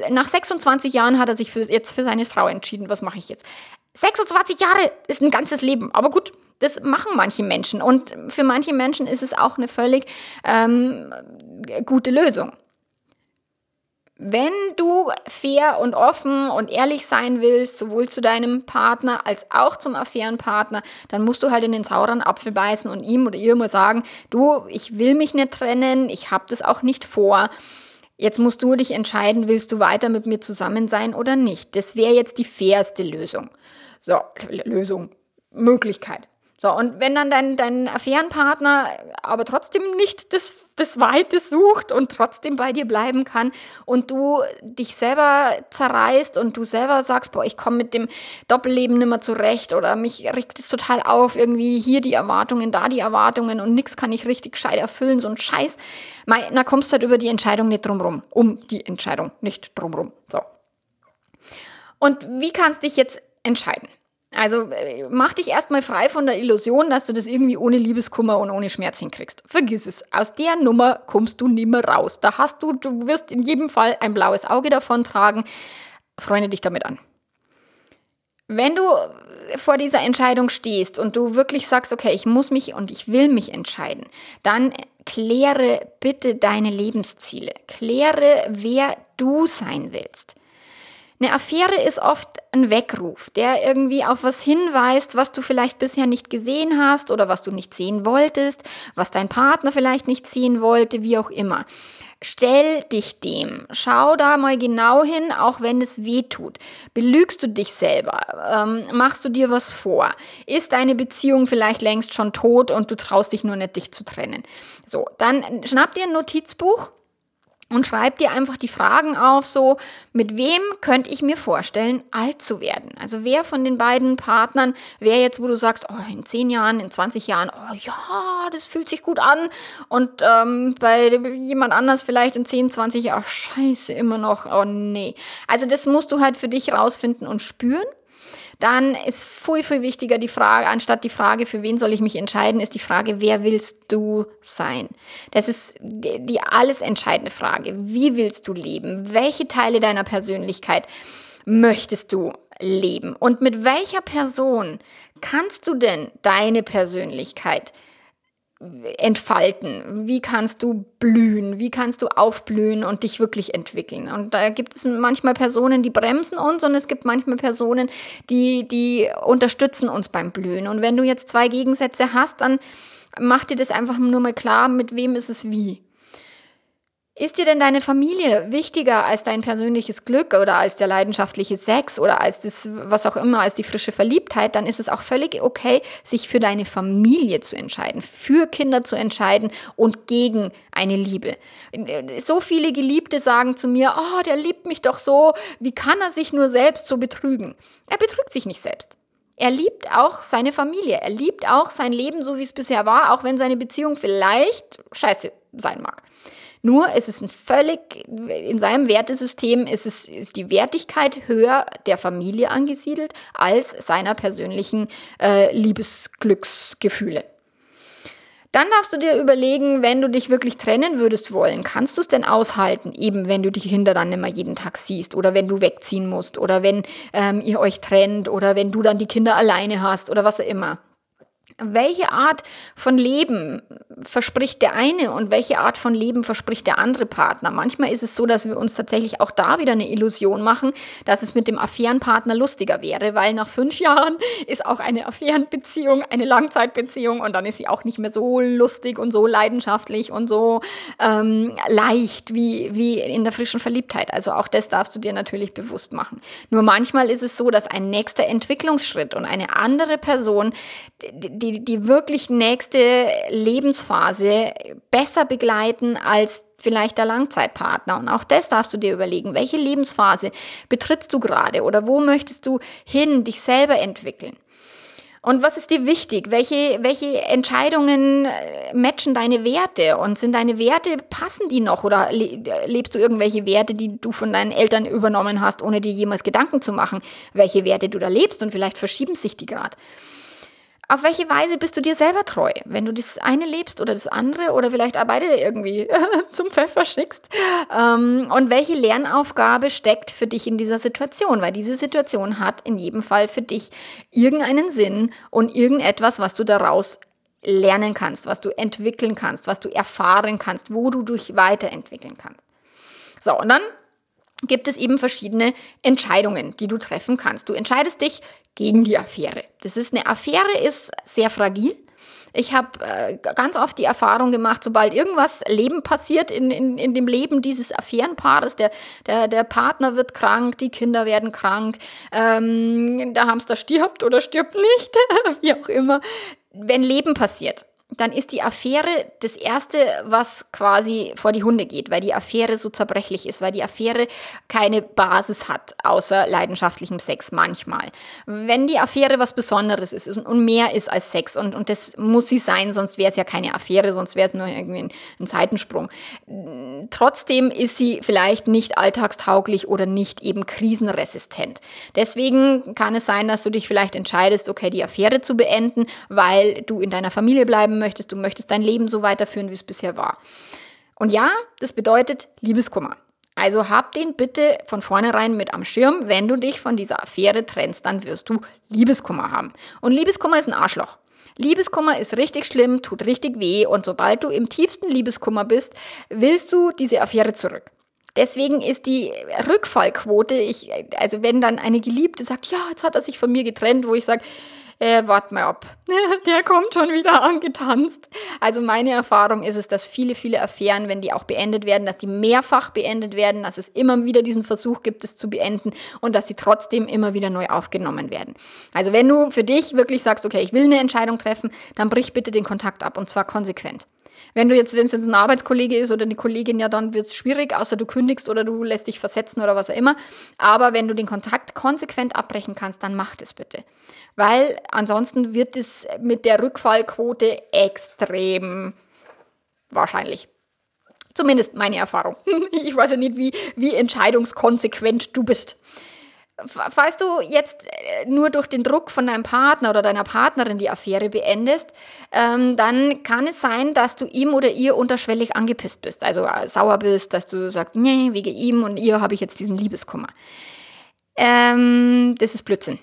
nach 26 Jahren hat er sich für, jetzt für seine Frau entschieden. Was mache ich jetzt? 26 Jahre ist ein ganzes Leben. Aber gut, das machen manche Menschen und für manche Menschen ist es auch eine völlig ähm, gute Lösung. Wenn du fair und offen und ehrlich sein willst, sowohl zu deinem Partner als auch zum Affärenpartner, dann musst du halt in den sauren Apfel beißen und ihm oder ihr mal sagen, du, ich will mich nicht trennen, ich habe das auch nicht vor. Jetzt musst du dich entscheiden, willst du weiter mit mir zusammen sein oder nicht. Das wäre jetzt die fairste Lösung. So, Lösung, Möglichkeit. So, und wenn dann dein, dein Affärenpartner aber trotzdem nicht das, das Weite sucht und trotzdem bei dir bleiben kann und du dich selber zerreißt und du selber sagst, boah, ich komme mit dem Doppelleben nicht mehr zurecht oder mich regt es total auf, irgendwie hier die Erwartungen, da die Erwartungen und nichts kann ich richtig gescheit erfüllen, so ein Scheiß, na kommst halt über die Entscheidung nicht drumrum, um die Entscheidung nicht drumrum. So. Und wie kannst du dich jetzt entscheiden? Also äh, mach dich erstmal frei von der Illusion, dass du das irgendwie ohne Liebeskummer und ohne Schmerz hinkriegst. Vergiss es. Aus der Nummer kommst du nimmer raus. Da hast du, du wirst in jedem Fall ein blaues Auge davon tragen. Freunde dich damit an. Wenn du vor dieser Entscheidung stehst und du wirklich sagst, okay, ich muss mich und ich will mich entscheiden, dann kläre bitte deine Lebensziele. Kläre, wer du sein willst. Eine Affäre ist oft ein Weckruf, der irgendwie auf was hinweist, was du vielleicht bisher nicht gesehen hast oder was du nicht sehen wolltest, was dein Partner vielleicht nicht sehen wollte, wie auch immer. Stell dich dem. Schau da mal genau hin, auch wenn es weh tut. Belügst du dich selber? Ähm, machst du dir was vor? Ist deine Beziehung vielleicht längst schon tot und du traust dich nur nicht, dich zu trennen? So, dann schnapp dir ein Notizbuch und schreib dir einfach die Fragen auf, so mit wem könnte ich mir vorstellen, alt zu werden? Also wer von den beiden Partnern wer jetzt, wo du sagst, oh, in 10 Jahren, in 20 Jahren, oh ja, das fühlt sich gut an und ähm, bei jemand anders vielleicht in 10, 20 Jahren, oh, scheiße, immer noch, oh nee. Also das musst du halt für dich rausfinden und spüren dann ist viel, viel wichtiger die Frage, anstatt die Frage, für wen soll ich mich entscheiden, ist die Frage, wer willst du sein? Das ist die, die alles entscheidende Frage. Wie willst du leben? Welche Teile deiner Persönlichkeit möchtest du leben? Und mit welcher Person kannst du denn deine Persönlichkeit entfalten? Wie kannst du blühen? Wie kannst du aufblühen und dich wirklich entwickeln? Und da gibt es manchmal Personen, die bremsen uns und es gibt manchmal Personen, die, die unterstützen uns beim Blühen. Und wenn du jetzt zwei Gegensätze hast, dann mach dir das einfach nur mal klar, mit wem ist es wie. Ist dir denn deine Familie wichtiger als dein persönliches Glück oder als der leidenschaftliche Sex oder als das, was auch immer, als die frische Verliebtheit, dann ist es auch völlig okay, sich für deine Familie zu entscheiden, für Kinder zu entscheiden und gegen eine Liebe. So viele Geliebte sagen zu mir, oh, der liebt mich doch so, wie kann er sich nur selbst so betrügen? Er betrügt sich nicht selbst. Er liebt auch seine Familie. Er liebt auch sein Leben, so wie es bisher war, auch wenn seine Beziehung vielleicht scheiße sein mag. Nur ist es ein völlig, in seinem Wertesystem ist, es, ist die Wertigkeit höher der Familie angesiedelt als seiner persönlichen äh, Liebesglücksgefühle. Dann darfst du dir überlegen, wenn du dich wirklich trennen würdest wollen, kannst du es denn aushalten, eben wenn du die Kinder dann immer jeden Tag siehst oder wenn du wegziehen musst oder wenn ähm, ihr euch trennt oder wenn du dann die Kinder alleine hast oder was auch immer. Welche Art von Leben verspricht der eine und welche Art von Leben verspricht der andere Partner? Manchmal ist es so, dass wir uns tatsächlich auch da wieder eine Illusion machen, dass es mit dem Affärenpartner lustiger wäre, weil nach fünf Jahren ist auch eine Affärenbeziehung eine Langzeitbeziehung und dann ist sie auch nicht mehr so lustig und so leidenschaftlich und so ähm, leicht wie, wie in der frischen Verliebtheit. Also auch das darfst du dir natürlich bewusst machen. Nur manchmal ist es so, dass ein nächster Entwicklungsschritt und eine andere Person, die, die, die wirklich nächste Lebensphase besser begleiten als vielleicht der Langzeitpartner. Und auch das darfst du dir überlegen. Welche Lebensphase betrittst du gerade oder wo möchtest du hin, dich selber entwickeln? Und was ist dir wichtig? Welche, welche Entscheidungen äh, matchen deine Werte? Und sind deine Werte, passen die noch? Oder lebst du irgendwelche Werte, die du von deinen Eltern übernommen hast, ohne dir jemals Gedanken zu machen, welche Werte du da lebst? Und vielleicht verschieben sich die gerade. Auf welche Weise bist du dir selber treu? Wenn du das eine lebst oder das andere oder vielleicht auch beide irgendwie zum Pfeffer schickst. Ähm, und welche Lernaufgabe steckt für dich in dieser Situation? Weil diese Situation hat in jedem Fall für dich irgendeinen Sinn und irgendetwas, was du daraus lernen kannst, was du entwickeln kannst, was du erfahren kannst, wo du dich weiterentwickeln kannst. So, und dann gibt es eben verschiedene Entscheidungen, die du treffen kannst. Du entscheidest dich gegen die Affäre. Das ist eine Affäre ist sehr fragil. Ich habe äh, ganz oft die Erfahrung gemacht, sobald irgendwas Leben passiert in, in, in dem Leben dieses Affärenpaares, der, der, der Partner wird krank, die Kinder werden krank, ähm, der Hamster stirbt oder stirbt nicht, wie auch immer. Wenn Leben passiert, dann ist die Affäre das Erste, was quasi vor die Hunde geht, weil die Affäre so zerbrechlich ist, weil die Affäre keine Basis hat, außer leidenschaftlichem Sex manchmal. Wenn die Affäre was Besonderes ist und mehr ist als Sex, und, und das muss sie sein, sonst wäre es ja keine Affäre, sonst wäre es nur irgendwie ein, ein Seitensprung. Trotzdem ist sie vielleicht nicht alltagstauglich oder nicht eben krisenresistent. Deswegen kann es sein, dass du dich vielleicht entscheidest, okay, die Affäre zu beenden, weil du in deiner Familie bleiben möchtest, du möchtest dein Leben so weiterführen, wie es bisher war. Und ja, das bedeutet Liebeskummer. Also hab den bitte von vornherein mit am Schirm. Wenn du dich von dieser Affäre trennst, dann wirst du Liebeskummer haben. Und Liebeskummer ist ein Arschloch. Liebeskummer ist richtig schlimm, tut richtig weh und sobald du im tiefsten Liebeskummer bist, willst du diese Affäre zurück. Deswegen ist die Rückfallquote, ich, also wenn dann eine Geliebte sagt, ja, jetzt hat er sich von mir getrennt, wo ich sage, äh, wart mal ab, der kommt schon wieder angetanzt. Also meine Erfahrung ist es, dass viele, viele Affären, wenn die auch beendet werden, dass die mehrfach beendet werden, dass es immer wieder diesen Versuch gibt, es zu beenden und dass sie trotzdem immer wieder neu aufgenommen werden. Also wenn du für dich wirklich sagst, okay, ich will eine Entscheidung treffen, dann brich bitte den Kontakt ab und zwar konsequent. Wenn du jetzt, wenn es jetzt ein Arbeitskollege ist oder eine Kollegin, ja, dann wird es schwierig, außer du kündigst oder du lässt dich versetzen oder was auch immer. Aber wenn du den Kontakt konsequent abbrechen kannst, dann mach das bitte. Weil ansonsten wird es mit der Rückfallquote extrem wahrscheinlich. Zumindest meine Erfahrung. Ich weiß ja nicht, wie, wie entscheidungskonsequent du bist. Falls du jetzt äh, nur durch den Druck von deinem Partner oder deiner Partnerin die Affäre beendest, ähm, dann kann es sein, dass du ihm oder ihr unterschwellig angepisst bist, also äh, sauer bist, dass du sagst, nee, wegen ihm und ihr habe ich jetzt diesen Liebeskummer. Ähm, das ist Blödsinn.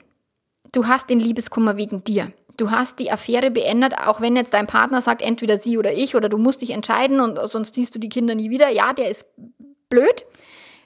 Du hast den Liebeskummer wegen dir. Du hast die Affäre beendet, auch wenn jetzt dein Partner sagt, entweder sie oder ich, oder du musst dich entscheiden und sonst siehst du die Kinder nie wieder. Ja, der ist blöd.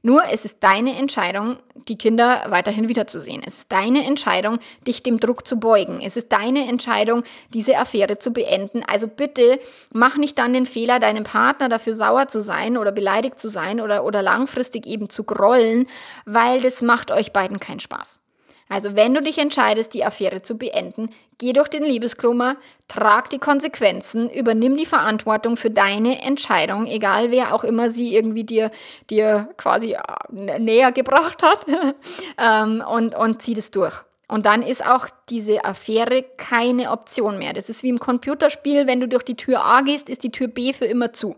Nur es ist deine Entscheidung, die Kinder weiterhin wiederzusehen. Es ist deine Entscheidung, dich dem Druck zu beugen. Es ist deine Entscheidung, diese Affäre zu beenden. Also bitte mach nicht dann den Fehler, deinem Partner dafür sauer zu sein oder beleidigt zu sein oder, oder langfristig eben zu grollen, weil das macht euch beiden keinen Spaß. Also wenn du dich entscheidest, die Affäre zu beenden, geh durch den Liebeskummer, trag die Konsequenzen, übernimm die Verantwortung für deine Entscheidung, egal wer auch immer sie irgendwie dir, dir quasi äh, näher gebracht hat, ähm, und, und zieh das durch. Und dann ist auch diese Affäre keine Option mehr. Das ist wie im Computerspiel, wenn du durch die Tür A gehst, ist die Tür B für immer zu.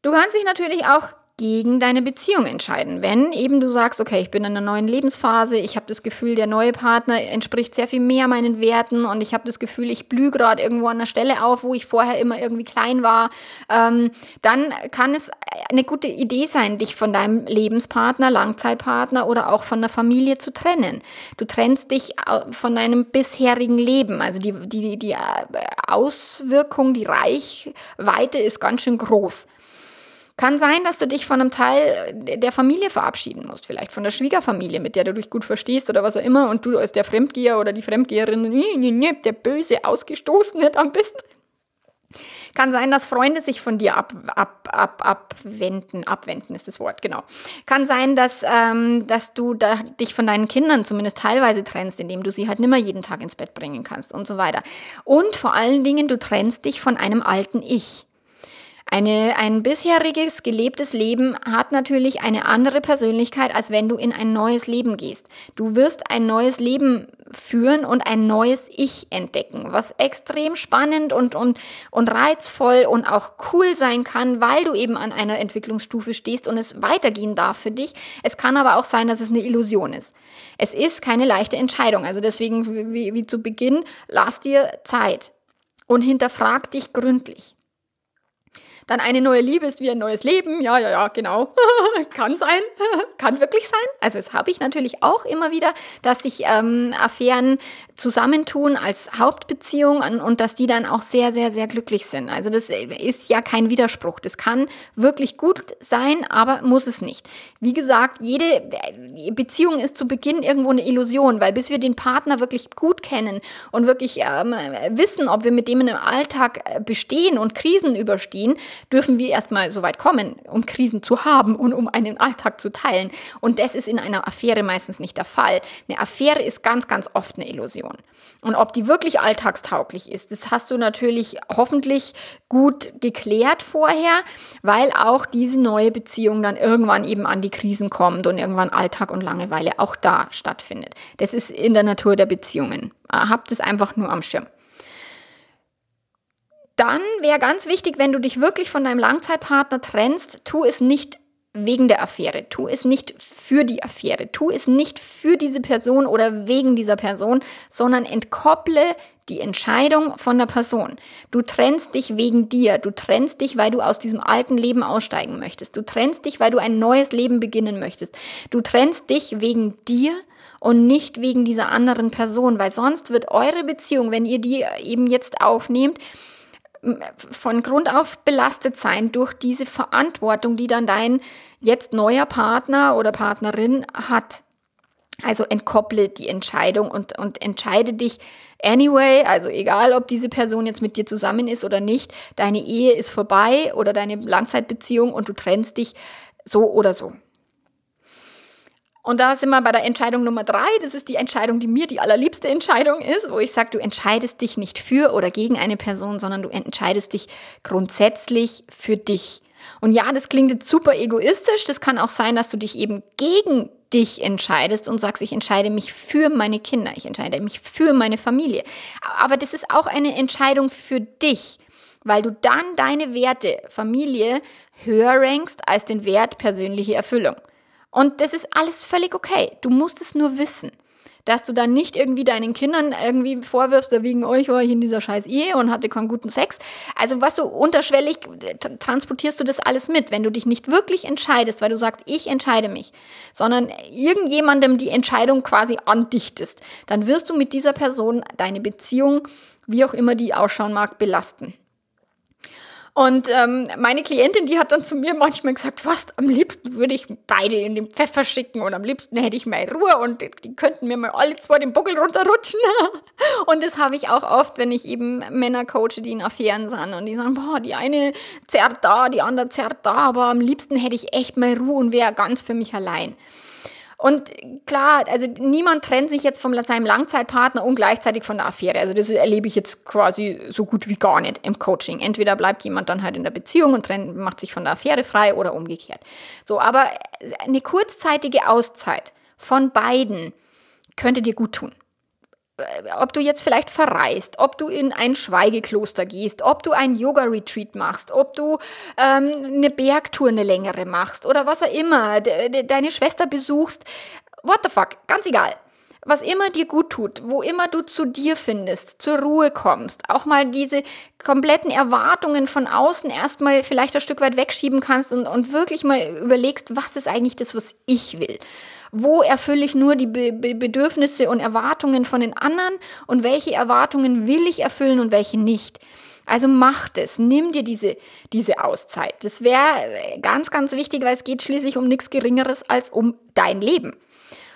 Du kannst dich natürlich auch gegen deine Beziehung entscheiden. Wenn eben du sagst, okay, ich bin in einer neuen Lebensphase, ich habe das Gefühl, der neue Partner entspricht sehr viel mehr meinen Werten und ich habe das Gefühl, ich blühe gerade irgendwo an einer Stelle auf, wo ich vorher immer irgendwie klein war, ähm, dann kann es eine gute Idee sein, dich von deinem Lebenspartner, Langzeitpartner oder auch von der Familie zu trennen. Du trennst dich von deinem bisherigen Leben. Also die, die, die äh, Auswirkung, die Reichweite ist ganz schön groß. Kann sein, dass du dich von einem Teil der Familie verabschieden musst, vielleicht von der Schwiegerfamilie, mit der du dich gut verstehst oder was auch immer, und du als der Fremdgeher oder die Fremdgeherin, der böse Ausgestoßene dann bist. Kann sein, dass Freunde sich von dir ab, ab, ab, abwenden. Abwenden ist das Wort, genau. Kann sein, dass, ähm, dass du da, dich von deinen Kindern zumindest teilweise trennst, indem du sie halt nimmer jeden Tag ins Bett bringen kannst und so weiter. Und vor allen Dingen, du trennst dich von einem alten Ich. Eine, ein bisheriges gelebtes Leben hat natürlich eine andere Persönlichkeit, als wenn du in ein neues Leben gehst. Du wirst ein neues Leben führen und ein neues Ich entdecken, was extrem spannend und, und, und reizvoll und auch cool sein kann, weil du eben an einer Entwicklungsstufe stehst und es weitergehen darf für dich. Es kann aber auch sein, dass es eine Illusion ist. Es ist keine leichte Entscheidung. Also deswegen, wie, wie zu Beginn, lass dir Zeit und hinterfrag dich gründlich. Dann eine neue Liebe ist wie ein neues Leben. Ja, ja, ja, genau. Kann sein. Kann wirklich sein. Also das habe ich natürlich auch immer wieder, dass sich ähm, Affären zusammentun als Hauptbeziehung und dass die dann auch sehr, sehr, sehr glücklich sind. Also das ist ja kein Widerspruch. Das kann wirklich gut sein, aber muss es nicht. Wie gesagt, jede äh, Beziehung ist zu Beginn irgendwo eine Illusion, weil bis wir den Partner wirklich gut kennen und wirklich ähm, wissen, ob wir mit dem in einem Alltag äh, bestehen und Krisen überstehen, dürfen wir erstmal so weit kommen, um Krisen zu haben und um einen Alltag zu teilen. Und das ist in einer Affäre meistens nicht der Fall. Eine Affäre ist ganz, ganz oft eine Illusion. Und ob die wirklich alltagstauglich ist, das hast du natürlich hoffentlich gut geklärt vorher, weil auch diese neue Beziehung dann irgendwann eben an die Krisen kommt und irgendwann Alltag und Langeweile auch da stattfindet. Das ist in der Natur der Beziehungen. Habt es einfach nur am Schirm. Dann wäre ganz wichtig, wenn du dich wirklich von deinem Langzeitpartner trennst, tu es nicht wegen der Affäre, tu es nicht für die Affäre, tu es nicht für diese Person oder wegen dieser Person, sondern entkopple die Entscheidung von der Person. Du trennst dich wegen dir, du trennst dich, weil du aus diesem alten Leben aussteigen möchtest, du trennst dich, weil du ein neues Leben beginnen möchtest, du trennst dich wegen dir und nicht wegen dieser anderen Person, weil sonst wird eure Beziehung, wenn ihr die eben jetzt aufnehmt, von Grund auf belastet sein durch diese Verantwortung, die dann dein jetzt neuer Partner oder Partnerin hat. Also entkopple die Entscheidung und, und entscheide dich anyway, also egal, ob diese Person jetzt mit dir zusammen ist oder nicht, deine Ehe ist vorbei oder deine Langzeitbeziehung und du trennst dich so oder so. Und da sind wir bei der Entscheidung Nummer drei. Das ist die Entscheidung, die mir die allerliebste Entscheidung ist, wo ich sage, du entscheidest dich nicht für oder gegen eine Person, sondern du entscheidest dich grundsätzlich für dich. Und ja, das klingt jetzt super egoistisch. Das kann auch sein, dass du dich eben gegen dich entscheidest und sagst, ich entscheide mich für meine Kinder, ich entscheide mich für meine Familie. Aber das ist auch eine Entscheidung für dich, weil du dann deine Werte Familie höher rankst als den Wert persönliche Erfüllung. Und das ist alles völlig okay. Du musst es nur wissen dass du dann nicht irgendwie deinen Kindern irgendwie vorwirfst, da wegen euch war ich in dieser scheiß Ehe und hatte keinen guten Sex. Also was so unterschwellig transportierst du das alles mit, wenn du dich nicht wirklich entscheidest, weil du sagst, ich entscheide mich, sondern irgendjemandem die Entscheidung quasi andichtest, dann wirst du mit dieser Person deine Beziehung, wie auch immer die ausschauen mag, belasten. Und ähm, meine Klientin, die hat dann zu mir manchmal gesagt, was, am liebsten würde ich beide in den Pfeffer schicken und am liebsten hätte ich mal Ruhe und die könnten mir mal alle zwei den Buckel runterrutschen. und das habe ich auch oft, wenn ich eben Männer coache, die in Affären sind und die sagen, boah, die eine zerrt da, die andere zerrt da, aber am liebsten hätte ich echt mal Ruhe und wäre ganz für mich allein. Und klar, also niemand trennt sich jetzt von seinem Langzeitpartner und gleichzeitig von der Affäre. Also das erlebe ich jetzt quasi so gut wie gar nicht im Coaching. Entweder bleibt jemand dann halt in der Beziehung und trennt, macht sich von der Affäre frei oder umgekehrt. So, aber eine kurzzeitige Auszeit von beiden könnte dir gut tun. Äh, ob du jetzt vielleicht verreist, ob du in ein Schweigekloster gehst, ob du ein Yoga-Retreat machst, ob du ähm, eine Bergtour eine längere machst oder was auch immer, de de deine Schwester besuchst, what the fuck, ganz egal. Was immer dir gut tut, wo immer du zu dir findest, zur Ruhe kommst, auch mal diese kompletten Erwartungen von außen erstmal vielleicht ein Stück weit wegschieben kannst und, und wirklich mal überlegst, was ist eigentlich das, was ich will. Wo erfülle ich nur die Be Be Bedürfnisse und Erwartungen von den anderen und welche Erwartungen will ich erfüllen und welche nicht? Also mach es, nimm dir diese, diese Auszeit. Das wäre äh, ganz, ganz wichtig, weil es geht schließlich um nichts Geringeres als um dein Leben.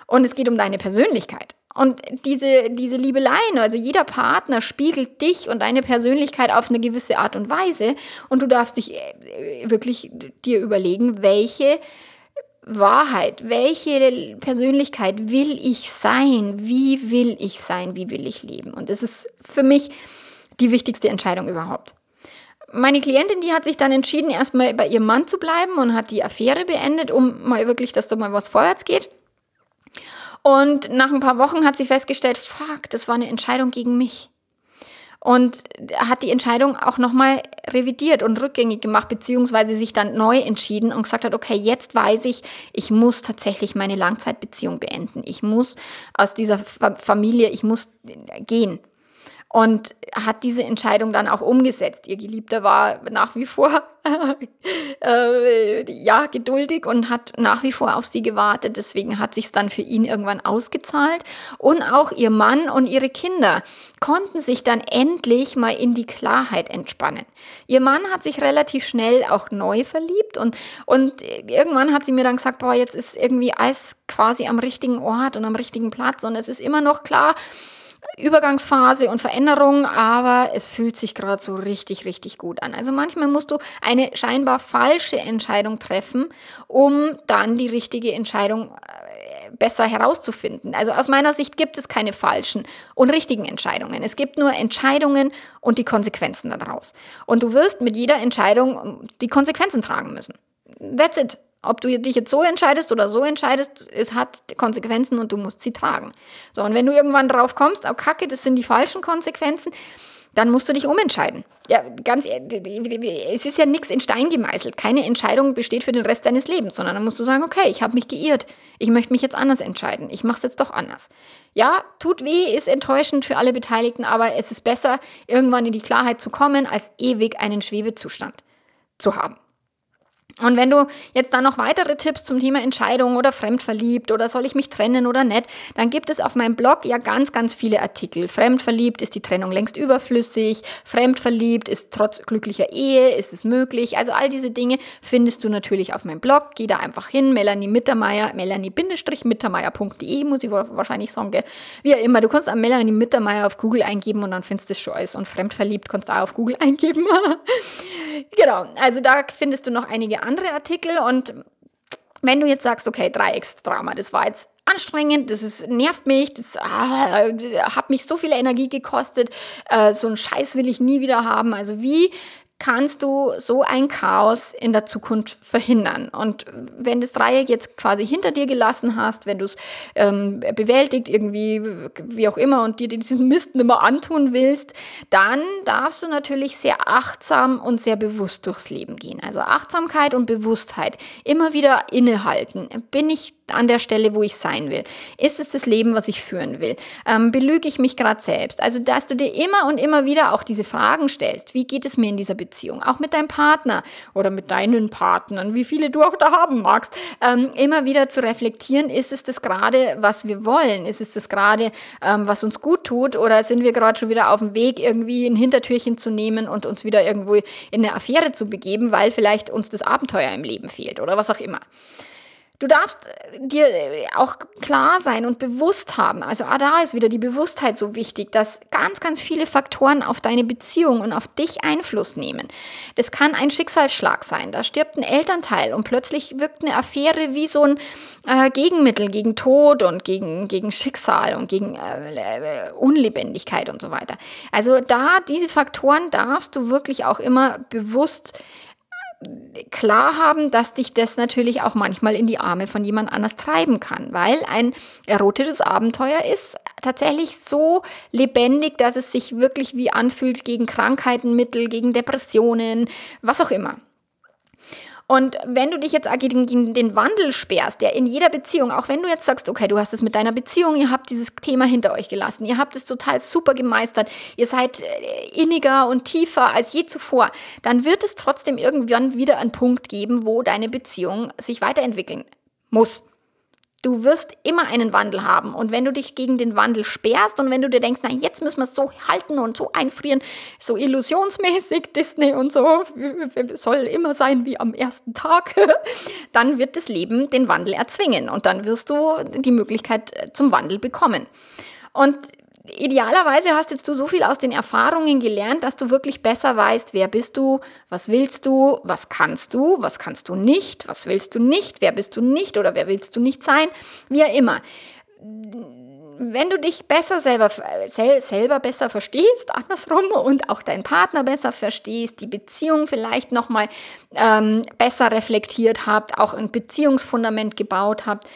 Und es geht um deine Persönlichkeit. Und diese, diese Liebeleien, also jeder Partner spiegelt dich und deine Persönlichkeit auf eine gewisse Art und Weise. Und du darfst dich äh, wirklich dir überlegen, welche Wahrheit, welche Persönlichkeit will ich sein, wie will ich sein, wie will ich leben. Und das ist für mich die wichtigste Entscheidung überhaupt. Meine Klientin, die hat sich dann entschieden, erstmal bei ihrem Mann zu bleiben und hat die Affäre beendet, um mal wirklich, dass da mal was vorwärts geht. Und nach ein paar Wochen hat sie festgestellt, fuck, das war eine Entscheidung gegen mich und hat die Entscheidung auch nochmal revidiert und rückgängig gemacht, beziehungsweise sich dann neu entschieden und gesagt hat, okay, jetzt weiß ich, ich muss tatsächlich meine Langzeitbeziehung beenden. Ich muss aus dieser Familie, ich muss gehen und hat diese Entscheidung dann auch umgesetzt. Ihr Geliebter war nach wie vor äh, ja geduldig und hat nach wie vor auf sie gewartet. Deswegen hat sich dann für ihn irgendwann ausgezahlt und auch ihr Mann und ihre Kinder konnten sich dann endlich mal in die Klarheit entspannen. Ihr Mann hat sich relativ schnell auch neu verliebt und und irgendwann hat sie mir dann gesagt, boah, jetzt ist irgendwie alles quasi am richtigen Ort und am richtigen Platz und es ist immer noch klar Übergangsphase und Veränderung, aber es fühlt sich gerade so richtig, richtig gut an. Also manchmal musst du eine scheinbar falsche Entscheidung treffen, um dann die richtige Entscheidung äh, besser herauszufinden. Also aus meiner Sicht gibt es keine falschen und richtigen Entscheidungen. Es gibt nur Entscheidungen und die Konsequenzen daraus. Und du wirst mit jeder Entscheidung die Konsequenzen tragen müssen. That's it. Ob du dich jetzt so entscheidest oder so entscheidest, es hat Konsequenzen und du musst sie tragen. So, und wenn du irgendwann drauf kommst, oh Kacke, das sind die falschen Konsequenzen, dann musst du dich umentscheiden. Ja, ganz, es ist ja nichts in Stein gemeißelt. Keine Entscheidung besteht für den Rest deines Lebens, sondern dann musst du sagen, okay, ich habe mich geirrt. Ich möchte mich jetzt anders entscheiden. Ich mache es jetzt doch anders. Ja, tut weh, ist enttäuschend für alle Beteiligten, aber es ist besser, irgendwann in die Klarheit zu kommen, als ewig einen Schwebezustand zu haben. Und wenn du jetzt dann noch weitere Tipps zum Thema Entscheidung oder fremdverliebt oder soll ich mich trennen oder nicht, dann gibt es auf meinem Blog ja ganz, ganz viele Artikel. Fremdverliebt ist die Trennung längst überflüssig, fremdverliebt ist trotz glücklicher Ehe, ist es möglich. Also all diese Dinge findest du natürlich auf meinem Blog. Geh da einfach hin, Melanie Mittermeier, melanie-mittermeier.de, muss ich wahrscheinlich sagen, gell? wie auch immer. Du kannst am Melanie Mittermeier auf Google eingeben und dann findest du es schon alles. Und fremdverliebt kannst du auch auf Google eingeben. genau, also da findest du noch einige andere Artikel und wenn du jetzt sagst, okay, Dreiecksdrama, das war jetzt anstrengend, das ist, nervt mich, das ah, hat mich so viel Energie gekostet, äh, so einen Scheiß will ich nie wieder haben. Also wie kannst du so ein Chaos in der Zukunft verhindern. Und wenn das Dreieck jetzt quasi hinter dir gelassen hast, wenn du es ähm, bewältigt, irgendwie, wie auch immer, und dir diesen Mist nicht mehr antun willst, dann darfst du natürlich sehr achtsam und sehr bewusst durchs Leben gehen. Also Achtsamkeit und Bewusstheit. Immer wieder innehalten. Bin ich an der Stelle, wo ich sein will? Ist es das Leben, was ich führen will? Ähm, belüge ich mich gerade selbst? Also, dass du dir immer und immer wieder auch diese Fragen stellst. Wie geht es mir in dieser Beziehung? Auch mit deinem Partner oder mit deinen Partnern, wie viele du auch da haben magst. Ähm, immer wieder zu reflektieren, ist es das gerade, was wir wollen? Ist es das gerade, ähm, was uns gut tut? Oder sind wir gerade schon wieder auf dem Weg, irgendwie ein Hintertürchen zu nehmen und uns wieder irgendwo in eine Affäre zu begeben, weil vielleicht uns das Abenteuer im Leben fehlt oder was auch immer. Du darfst äh, dir äh, auch klar sein und bewusst haben. Also ah, da ist wieder die Bewusstheit so wichtig, dass ganz, ganz viele Faktoren auf deine Beziehung und auf dich Einfluss nehmen. Das kann ein Schicksalsschlag sein. Da stirbt ein Elternteil und plötzlich wirkt eine Affäre wie so ein äh, Gegenmittel gegen Tod und gegen, gegen Schicksal und gegen äh, Unlebendigkeit und so weiter. Also da, diese Faktoren darfst du wirklich auch immer bewusst klar haben, dass dich das natürlich auch manchmal in die Arme von jemand anders treiben kann, weil ein erotisches Abenteuer ist tatsächlich so lebendig, dass es sich wirklich wie anfühlt gegen Krankheiten, Mittel, gegen Depressionen, was auch immer. Und wenn du dich jetzt gegen den Wandel sperrst, der in jeder Beziehung, auch wenn du jetzt sagst, okay, du hast es mit deiner Beziehung, ihr habt dieses Thema hinter euch gelassen, ihr habt es total super gemeistert, ihr seid äh, inniger und tiefer als je zuvor, dann wird es trotzdem irgendwann wieder einen Punkt geben, wo deine Beziehung sich weiterentwickeln muss. Du wirst immer einen Wandel haben. Und wenn du dich gegen den Wandel sperrst und wenn du dir denkst, na, jetzt müssen wir es so halten und so einfrieren, so illusionsmäßig Disney und so, soll immer sein wie am ersten Tag, dann wird das Leben den Wandel erzwingen und dann wirst du die Möglichkeit äh, zum Wandel bekommen. Und idealerweise hast jetzt du so viel aus den Erfahrungen gelernt, dass du wirklich besser weißt, wer bist du, was willst du, was kannst du, was kannst du nicht, was willst du nicht, wer bist du nicht oder wer willst du nicht sein, wie auch immer. Wenn du dich besser selber, sel, selber besser verstehst, andersrum, und auch deinen Partner besser verstehst, die Beziehung vielleicht nochmal ähm, besser reflektiert habt, auch ein Beziehungsfundament gebaut habt,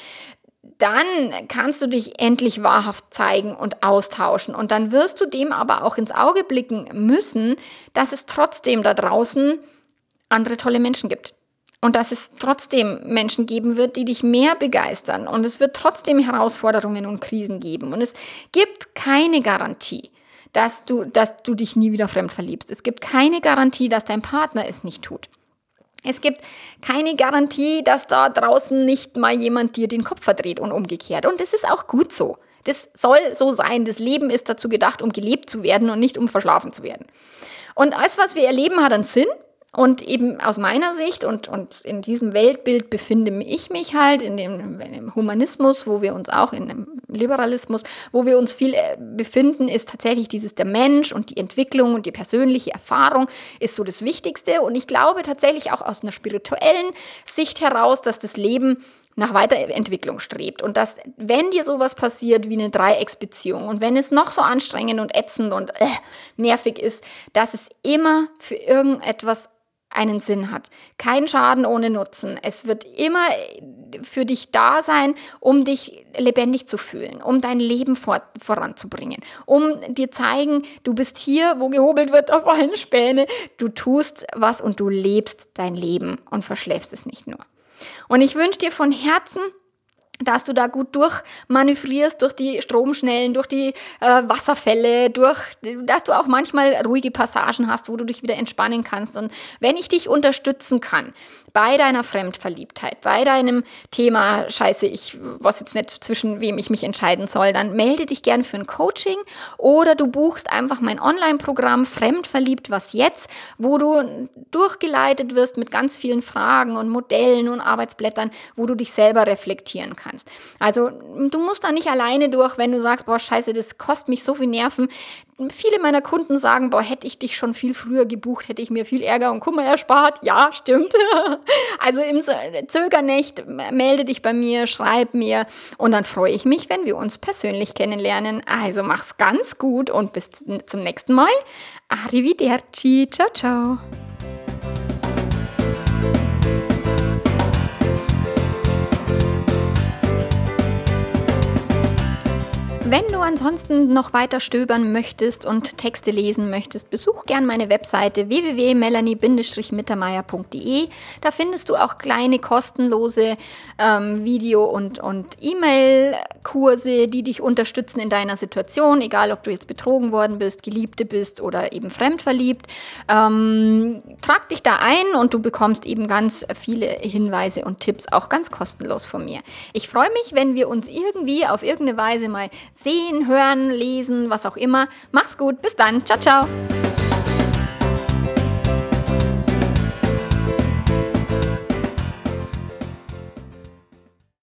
dann kannst du dich endlich wahrhaft zeigen und austauschen. Und dann wirst du dem aber auch ins Auge blicken müssen, dass es trotzdem da draußen andere tolle Menschen gibt. Und dass es trotzdem Menschen geben wird, die dich mehr begeistern. Und es wird trotzdem Herausforderungen und Krisen geben. Und es gibt keine Garantie, dass du, dass du dich nie wieder fremd verliebst. Es gibt keine Garantie, dass dein Partner es nicht tut. Es gibt keine Garantie, dass da draußen nicht mal jemand dir den Kopf verdreht und umgekehrt. Und das ist auch gut so. Das soll so sein. Das Leben ist dazu gedacht, um gelebt zu werden und nicht um verschlafen zu werden. Und alles, was wir erleben, hat einen Sinn. Und eben aus meiner Sicht und, und in diesem Weltbild befinde ich mich halt in dem, in dem Humanismus, wo wir uns auch in dem Liberalismus, wo wir uns viel äh, befinden, ist tatsächlich dieses der Mensch und die Entwicklung und die persönliche Erfahrung ist so das Wichtigste. Und ich glaube tatsächlich auch aus einer spirituellen Sicht heraus, dass das Leben nach Weiterentwicklung strebt und dass, wenn dir sowas passiert wie eine Dreiecksbeziehung und wenn es noch so anstrengend und ätzend und äh, nervig ist, dass es immer für irgendetwas einen Sinn hat. Kein Schaden ohne Nutzen. Es wird immer für dich da sein, um dich lebendig zu fühlen, um dein Leben vor, voranzubringen, um dir zeigen, du bist hier, wo gehobelt wird auf allen Späne, du tust was und du lebst dein Leben und verschläfst es nicht nur. Und ich wünsche dir von Herzen, dass du da gut durchmanövrierst durch die Stromschnellen, durch die äh, Wasserfälle, durch, dass du auch manchmal ruhige Passagen hast, wo du dich wieder entspannen kannst. Und wenn ich dich unterstützen kann bei deiner Fremdverliebtheit, bei deinem Thema, scheiße, ich weiß jetzt nicht, zwischen wem ich mich entscheiden soll, dann melde dich gern für ein Coaching oder du buchst einfach mein Online-Programm Fremdverliebt, was jetzt, wo du durchgeleitet wirst mit ganz vielen Fragen und Modellen und Arbeitsblättern, wo du dich selber reflektieren kannst kannst. Also du musst da nicht alleine durch, wenn du sagst, boah, scheiße, das kostet mich so viel Nerven. Viele meiner Kunden sagen, boah, hätte ich dich schon viel früher gebucht, hätte ich mir viel Ärger und Kummer erspart. Ja, stimmt. also im Zöger nicht, melde dich bei mir, schreib mir und dann freue ich mich, wenn wir uns persönlich kennenlernen. Also mach's ganz gut und bis zum nächsten Mal. Arrivederci. Ciao, ciao. Wenn du ansonsten noch weiter stöbern möchtest und Texte lesen möchtest, besuch gern meine Webseite www.melanie-mittermeier.de. Da findest du auch kleine kostenlose ähm, Video- und, und E-Mail-Kurse, die dich unterstützen in deiner Situation, egal ob du jetzt betrogen worden bist, Geliebte bist oder eben fremdverliebt. Ähm, trag dich da ein und du bekommst eben ganz viele Hinweise und Tipps, auch ganz kostenlos von mir. Ich freue mich, wenn wir uns irgendwie auf irgendeine Weise mal sehen, hören, lesen, was auch immer. Mach's gut, bis dann. Ciao, ciao.